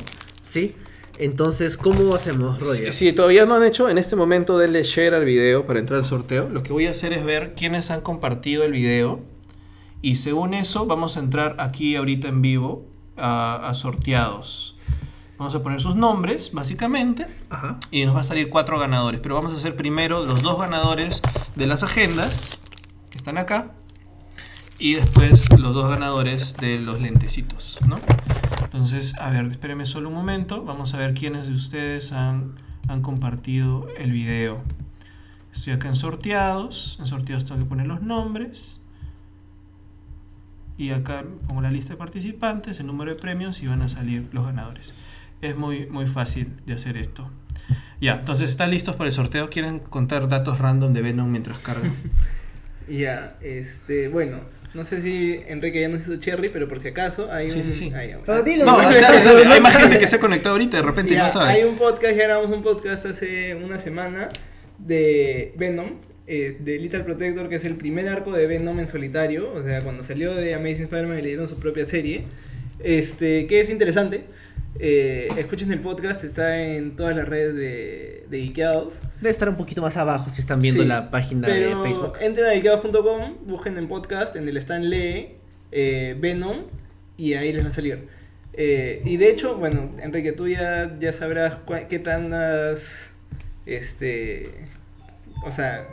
Sí. Entonces, ¿cómo hacemos, Roger? Si todavía no han hecho, en este momento denle share al video para entrar al sorteo. Lo que voy a hacer es ver quiénes han compartido el video. Y según eso, vamos a entrar aquí ahorita en vivo a, a sorteados. Vamos a poner sus nombres, básicamente. Ajá. Y nos va a salir cuatro ganadores. Pero vamos a hacer primero los dos ganadores de las agendas, que están acá. Y después los dos ganadores de los lentecitos, ¿no? Entonces, a ver, espérenme solo un momento. Vamos a ver quiénes de ustedes han, han compartido el video. Estoy acá en sorteados. En sorteados tengo que poner los nombres. Y acá pongo la lista de participantes, el número de premios y van a salir los ganadores. Es muy, muy fácil de hacer esto. Ya, entonces están listos para el sorteo. ¿Quieren contar datos random de Venom mientras cargan? Ya, este, bueno, no sé si Enrique ya nos hizo Cherry, pero por si acaso hay Sí, un... sí, sí. bueno. Pero dilo, No, no, hay más gente que se ha conectado ahorita, de repente y no sabe. Hay un podcast, ya grabamos un podcast hace una semana de Venom, eh, de Little Protector, que es el primer arco de Venom en solitario, o sea, cuando salió de Amazing Spider-Man y le dieron su propia serie, este, que es interesante. Eh, escuchen el podcast, está en todas las redes de, de Ikeados. Debe estar un poquito más abajo si están viendo Sí, la página de Facebook. Entren a ikeados.com, busquen en podcast, en el stand lee eh, Venom y ahí les va a salir. Eh, y de hecho, bueno, Enrique, tú ya, ya sabrás cua- qué tantas. Este. O sea,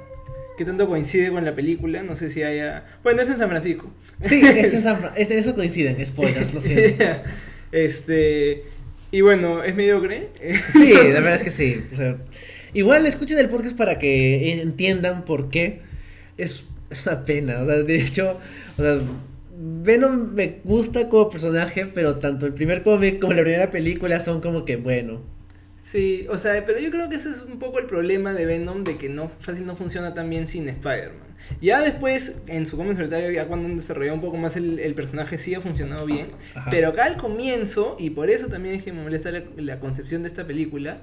qué tanto coincide con la película. No sé si haya. Bueno, es en San Francisco. Sí, es en San Fra- es- eso coinciden, spoilers, lo siento. este. Y bueno, es mediocre. Sí, la verdad es que sí. o sea, igual escuchen el podcast para que entiendan por qué es, es una pena. O sea, de hecho, o sea, Venom me gusta como personaje, pero tanto el primer cómic como la primera película son como que, bueno. Sí, o sea, pero yo creo que ese es un poco el problema de Venom, de que no fácil no funciona tan bien sin Spider-Man. Ya después, en su cómic solitario, ya cuando han desarrollado un poco más el, el personaje, sí ha funcionado bien. Ajá. Pero acá al comienzo, y por eso también es que me molesta la, la concepción de esta película,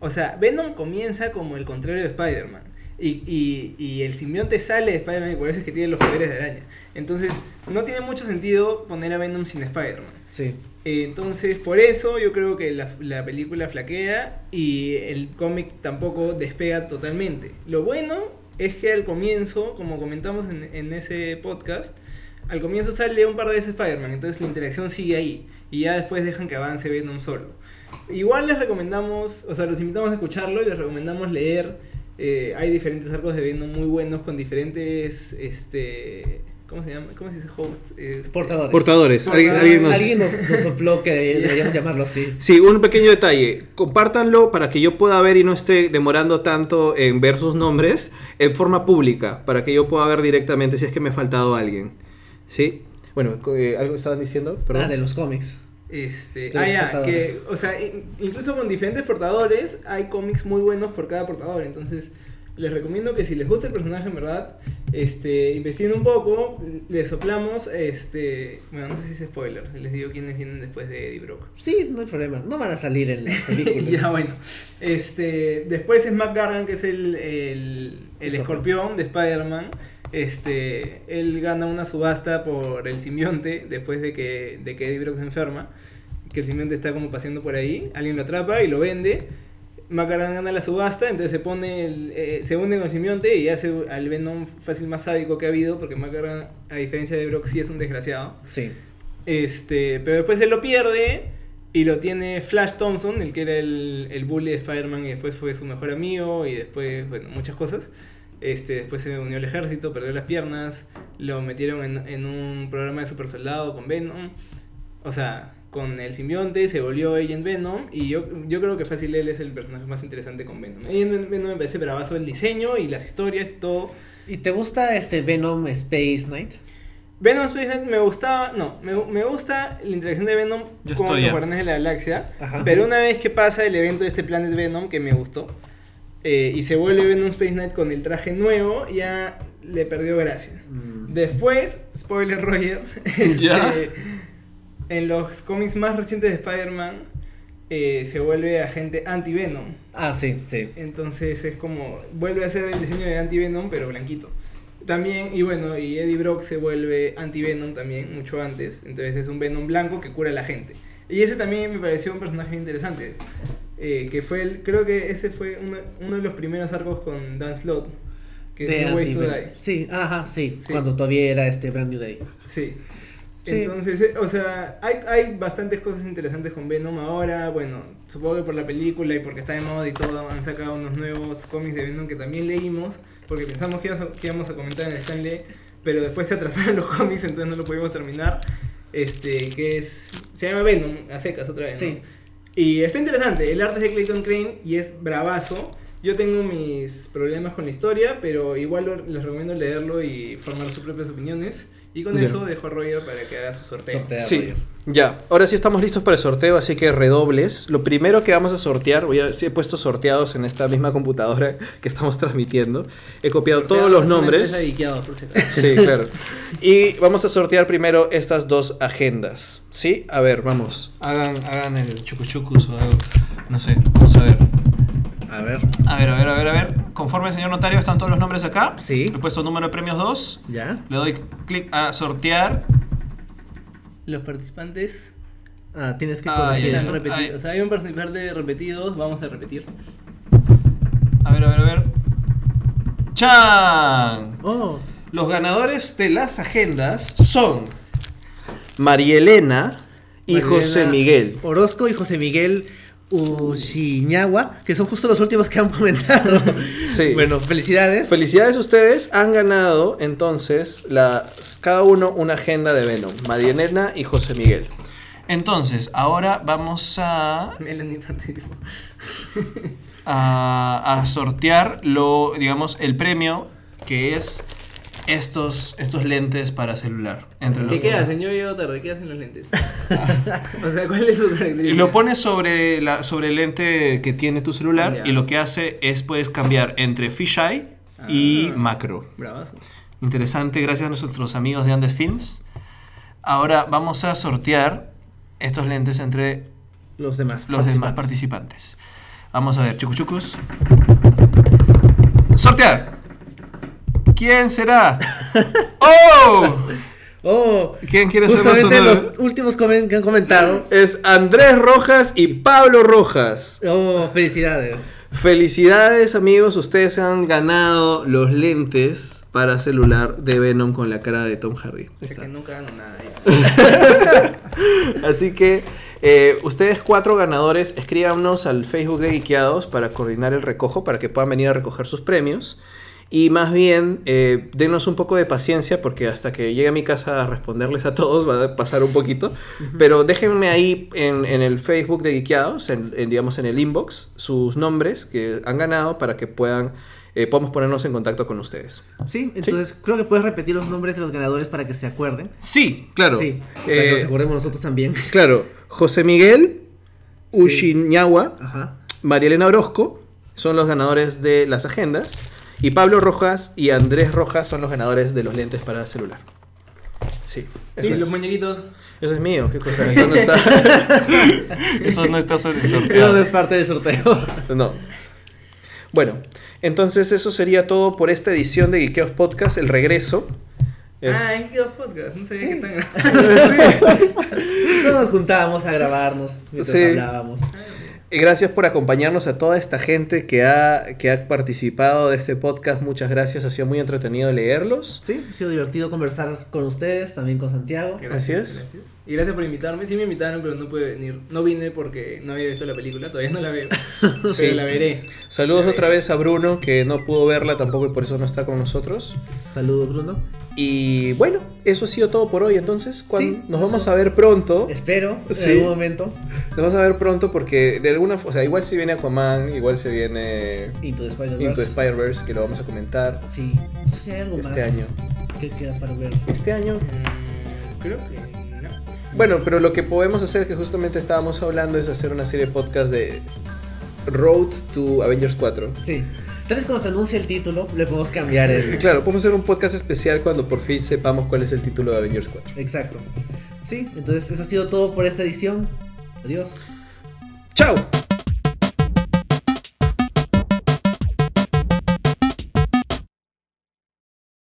o sea, Venom comienza como el contrario de Spider-Man. Y, y, y el simbionte sale de Spider-Man y por eso es que tiene los poderes de araña. Entonces, no tiene mucho sentido poner a Venom sin Spider-Man. Sí. Entonces, por eso yo creo que la, la película flaquea y el cómic tampoco despega totalmente. Lo bueno es que al comienzo, como comentamos en, en ese podcast, al comienzo sale un par de veces Spider-Man, entonces la interacción sigue ahí y ya después dejan que avance Venom solo. Igual les recomendamos, o sea, los invitamos a escucharlo y les recomendamos leer. eh, hay diferentes arcos de Venom muy buenos con diferentes, este, ¿cómo se llama? ¿Cómo se dice host? Este, Portadores. Portadores. Alguien, alguien nos... Alguien nos, nos sopló que deberíamos llamarlo así. Sí, un pequeño detalle. Compártanlo para que yo pueda ver y no esté demorando tanto en ver sus nombres en forma pública, para que yo pueda ver directamente si es que me ha faltado alguien. ¿Sí? Bueno, eh, ¿algo estaban diciendo? Perdón. Ah, de los cómics. Este, ah, ya, que, o sea, in- incluso con diferentes portadores hay cómics muy buenos por cada portador. Entonces, les recomiendo que si les gusta el personaje, en verdad, este, investiguen un poco, les soplamos, este, bueno, no sé si es spoiler, les digo quiénes vienen después de Eddie Brock. Sí, no hay problema. No van a salir en películas. ya, bueno. Este, después es Mac Gargan, que es el, el, el Escorpión. escorpión de Spider-Man. Este, él gana una subasta por el simbionte después de que, de que Eddie Brock se enferma. Que el simbionte está como paseando por ahí. Alguien lo atrapa y lo vende. Mac Gargan gana la subasta, entonces se pone el, eh, se une con el simbionte y hace al Venom fácil más sádico que ha habido. Porque Mac Gargan, a diferencia de Brock, sí es un desgraciado. Sí. Este, pero después él lo pierde y lo tiene Flash Thompson, el que era el, el bully de Spider-Man y después fue su mejor amigo y después, bueno, muchas cosas. Este, después se unió al ejército, perdió las piernas, lo metieron en, en un programa de super soldado con Venom. O sea, con el simbionte se volvió Agent Venom y yo, yo creo que fácil él es el personaje más interesante con Venom. Agent Venom me parece bravazo el diseño y las historias y todo. ¿Y te gusta este Venom Space Knight? Venom Space Knight me gustaba, no, me, me gusta la interacción de Venom Ya con los. Guardianes de la Galaxia, Ajá. pero una vez que pasa el evento de este Planet Venom que me gustó eh, y se vuelve Venom Space Knight con el traje nuevo, ya le perdió gracia. Mm. Después, spoiler Roger, este, Ya. En los cómics más recientes de Spider-Man, eh, se vuelve agente anti-Venom. Ah, sí, sí. Entonces es como, vuelve a ser el diseño de anti-Venom, pero blanquito. También, y bueno, y Eddie Brock se vuelve anti-Venom también, mucho antes. Entonces es un Venom blanco que cura a la gente. Y ese también me pareció un personaje interesante. eh, que fue el, creo que ese fue uno, uno de los primeros arcos con Dan Slott. Que De es No Ways to Die. Sí, ajá, sí, Sí. Cuando todavía era este Brand New Day. Sí. Sí. Entonces, eh, o sea, hay, hay bastantes cosas interesantes con Venom ahora. Bueno, supongo que por la película y porque está de moda y todo, han sacado unos nuevos cómics de Venom que también leímos. Porque pensamos que íbamos a, que íbamos a comentar en Stanley, pero después se atrasaron los cómics, entonces no lo pudimos terminar. Este, que es. Se llama Venom, a secas otra vez. ¿no? Sí. Y está interesante, el arte es de Clayton Crane y es bravazo. Yo tengo mis problemas con la historia, pero igual les recomiendo leerlo y formar sus propias opiniones. Y con eso dejo a Roger para que haga su sorteo. Sortea, Sí, Roger. ya. Ahora sí estamos listos para el sorteo, así que redobles. Lo primero que vamos a sortear, voy a, sí he puesto sorteados en esta misma computadora que estamos transmitiendo. He copiado todos los nombres. por si acaso. Sí, claro. Y vamos a sortear primero estas dos agendas. ¿Sí? A ver, vamos. Hagan, hagan el chucuchucus o algo. No sé, vamos a ver. A ver, A ver, a ver, a ver, a ver. Conforme señor notario, están todos los nombres acá. Sí. He puesto número de premios 2. ya. Le doy clic a sortear. Los participantes Ah, tienes que Ah, corregir eso. ya. repetidos. O sea, hay un participante repetidos, vamos a repetir. A ver, a ver, a ver. ¡Chan! Oh, Los ganadores de las agendas son Marielena y Marielena José Miguel. Orozco y José Miguel Ushiñagua, que son justo los últimos que han comentado. Sí. Bueno, felicidades. Felicidades a ustedes, han ganado entonces las, cada uno una agenda de Venom, Marielena y José Miguel. Entonces, ahora vamos a, Melanie participó. a, a sortear lo, digamos, el premio que es estos, estos lentes para celular. Entre ¿Qué son- señor? Yo llego tarde. ¿Qué hacen los lentes? o sea, ¿cuál es su Y característica? lo pones sobre, la, sobre el lente que tiene tu celular Ya. y lo que hace es puedes cambiar entre fisheye y Ah. macro. Bravazo. Interesante, gracias a nuestros amigos de Andes Films. Ahora vamos a sortear estos lentes entre Los demás. los demás participantes. participantes. Vamos a ver, chucuchucus. Sortear. ¿Quién será? ¡Oh! Oh, ¿Quién quiere ser justamente los últimos que han comentado. Es Andrés Rojas y Pablo Rojas. Oh, felicidades. Felicidades amigos, ustedes han ganado los lentes para celular de Venom con la cara de Tom Hardy. Es que nunca gano nada. ya. Así que eh, ustedes cuatro ganadores, escríbanos al Facebook de Geekeados para coordinar el recojo, para que puedan venir a recoger sus premios. Y más bien, eh, denos un poco de paciencia porque hasta que llegue a mi casa a responderles a todos va a pasar un poquito. Pero déjenme ahí en, en el Facebook de Geekeados, en, en, digamos en el inbox, sus nombres que han ganado para que puedan, eh, podamos ponernos en contacto con ustedes. Sí, entonces creo que puedes repetir los nombres de los ganadores para que se acuerden. Sí, claro. Sí, para Eh, que nos acordemos nosotros también. claro, José Miguel Sí. Ushiñagua. Ajá. María Elena Orozco son los ganadores de las agendas. Y Pablo Rojas y Andrés Rojas son los ganadores de los lentes para celular. Sí, eso, Sí, es. los muñequitos. Eso es mío, qué cosa. Eso no está. eso no está sobre el Eso no sorteo. es parte del sorteo. No. Bueno, entonces eso sería todo por esta edición de Geekeos Podcast, el regreso. Es- Ah, en qué podcast. No sabía Sí. que están grabando. Solo nos juntábamos a grabarnos mientras Sí. hablábamos. Y gracias por acompañarnos a toda esta gente que ha, que ha participado de este podcast. Muchas gracias, ha sido muy entretenido leerlos. Sí, ha sido divertido conversar con ustedes, también con Santiago. Así es. gracias. Y gracias por invitarme. Sí me invitaron, pero no pude venir. No vine porque no había visto la película. Todavía no la veo. Sí. Pero la veré. Saludos La otra veré. vez a Bruno, que no pudo verla tampoco y por eso no está con nosotros. Saludos, Bruno. Y bueno, eso ha sido todo por hoy. Entonces, Sí, nos vamos a ver pronto. Espero en Sí. algún momento. Nos vamos a ver pronto porque de alguna forma, o sea, igual si viene Aquaman, igual se viene Into the Spider-Verse. Into the Spider-Verse, que lo vamos a comentar Sí, no sé si hay algo este más año. que queda para ver. Este año. Mm, creo que no. Bueno, pero lo que podemos hacer, que justamente estábamos hablando, es hacer una serie de podcast de Road to Avengers 4. Sí. Tal vez cuando se anuncie el título, le podemos cambiar el. Claro, podemos hacer un podcast especial cuando por fin sepamos cuál es el título de Avengers 4. Exacto. Sí, entonces eso ha sido todo por esta edición. Adiós. ¡Chao!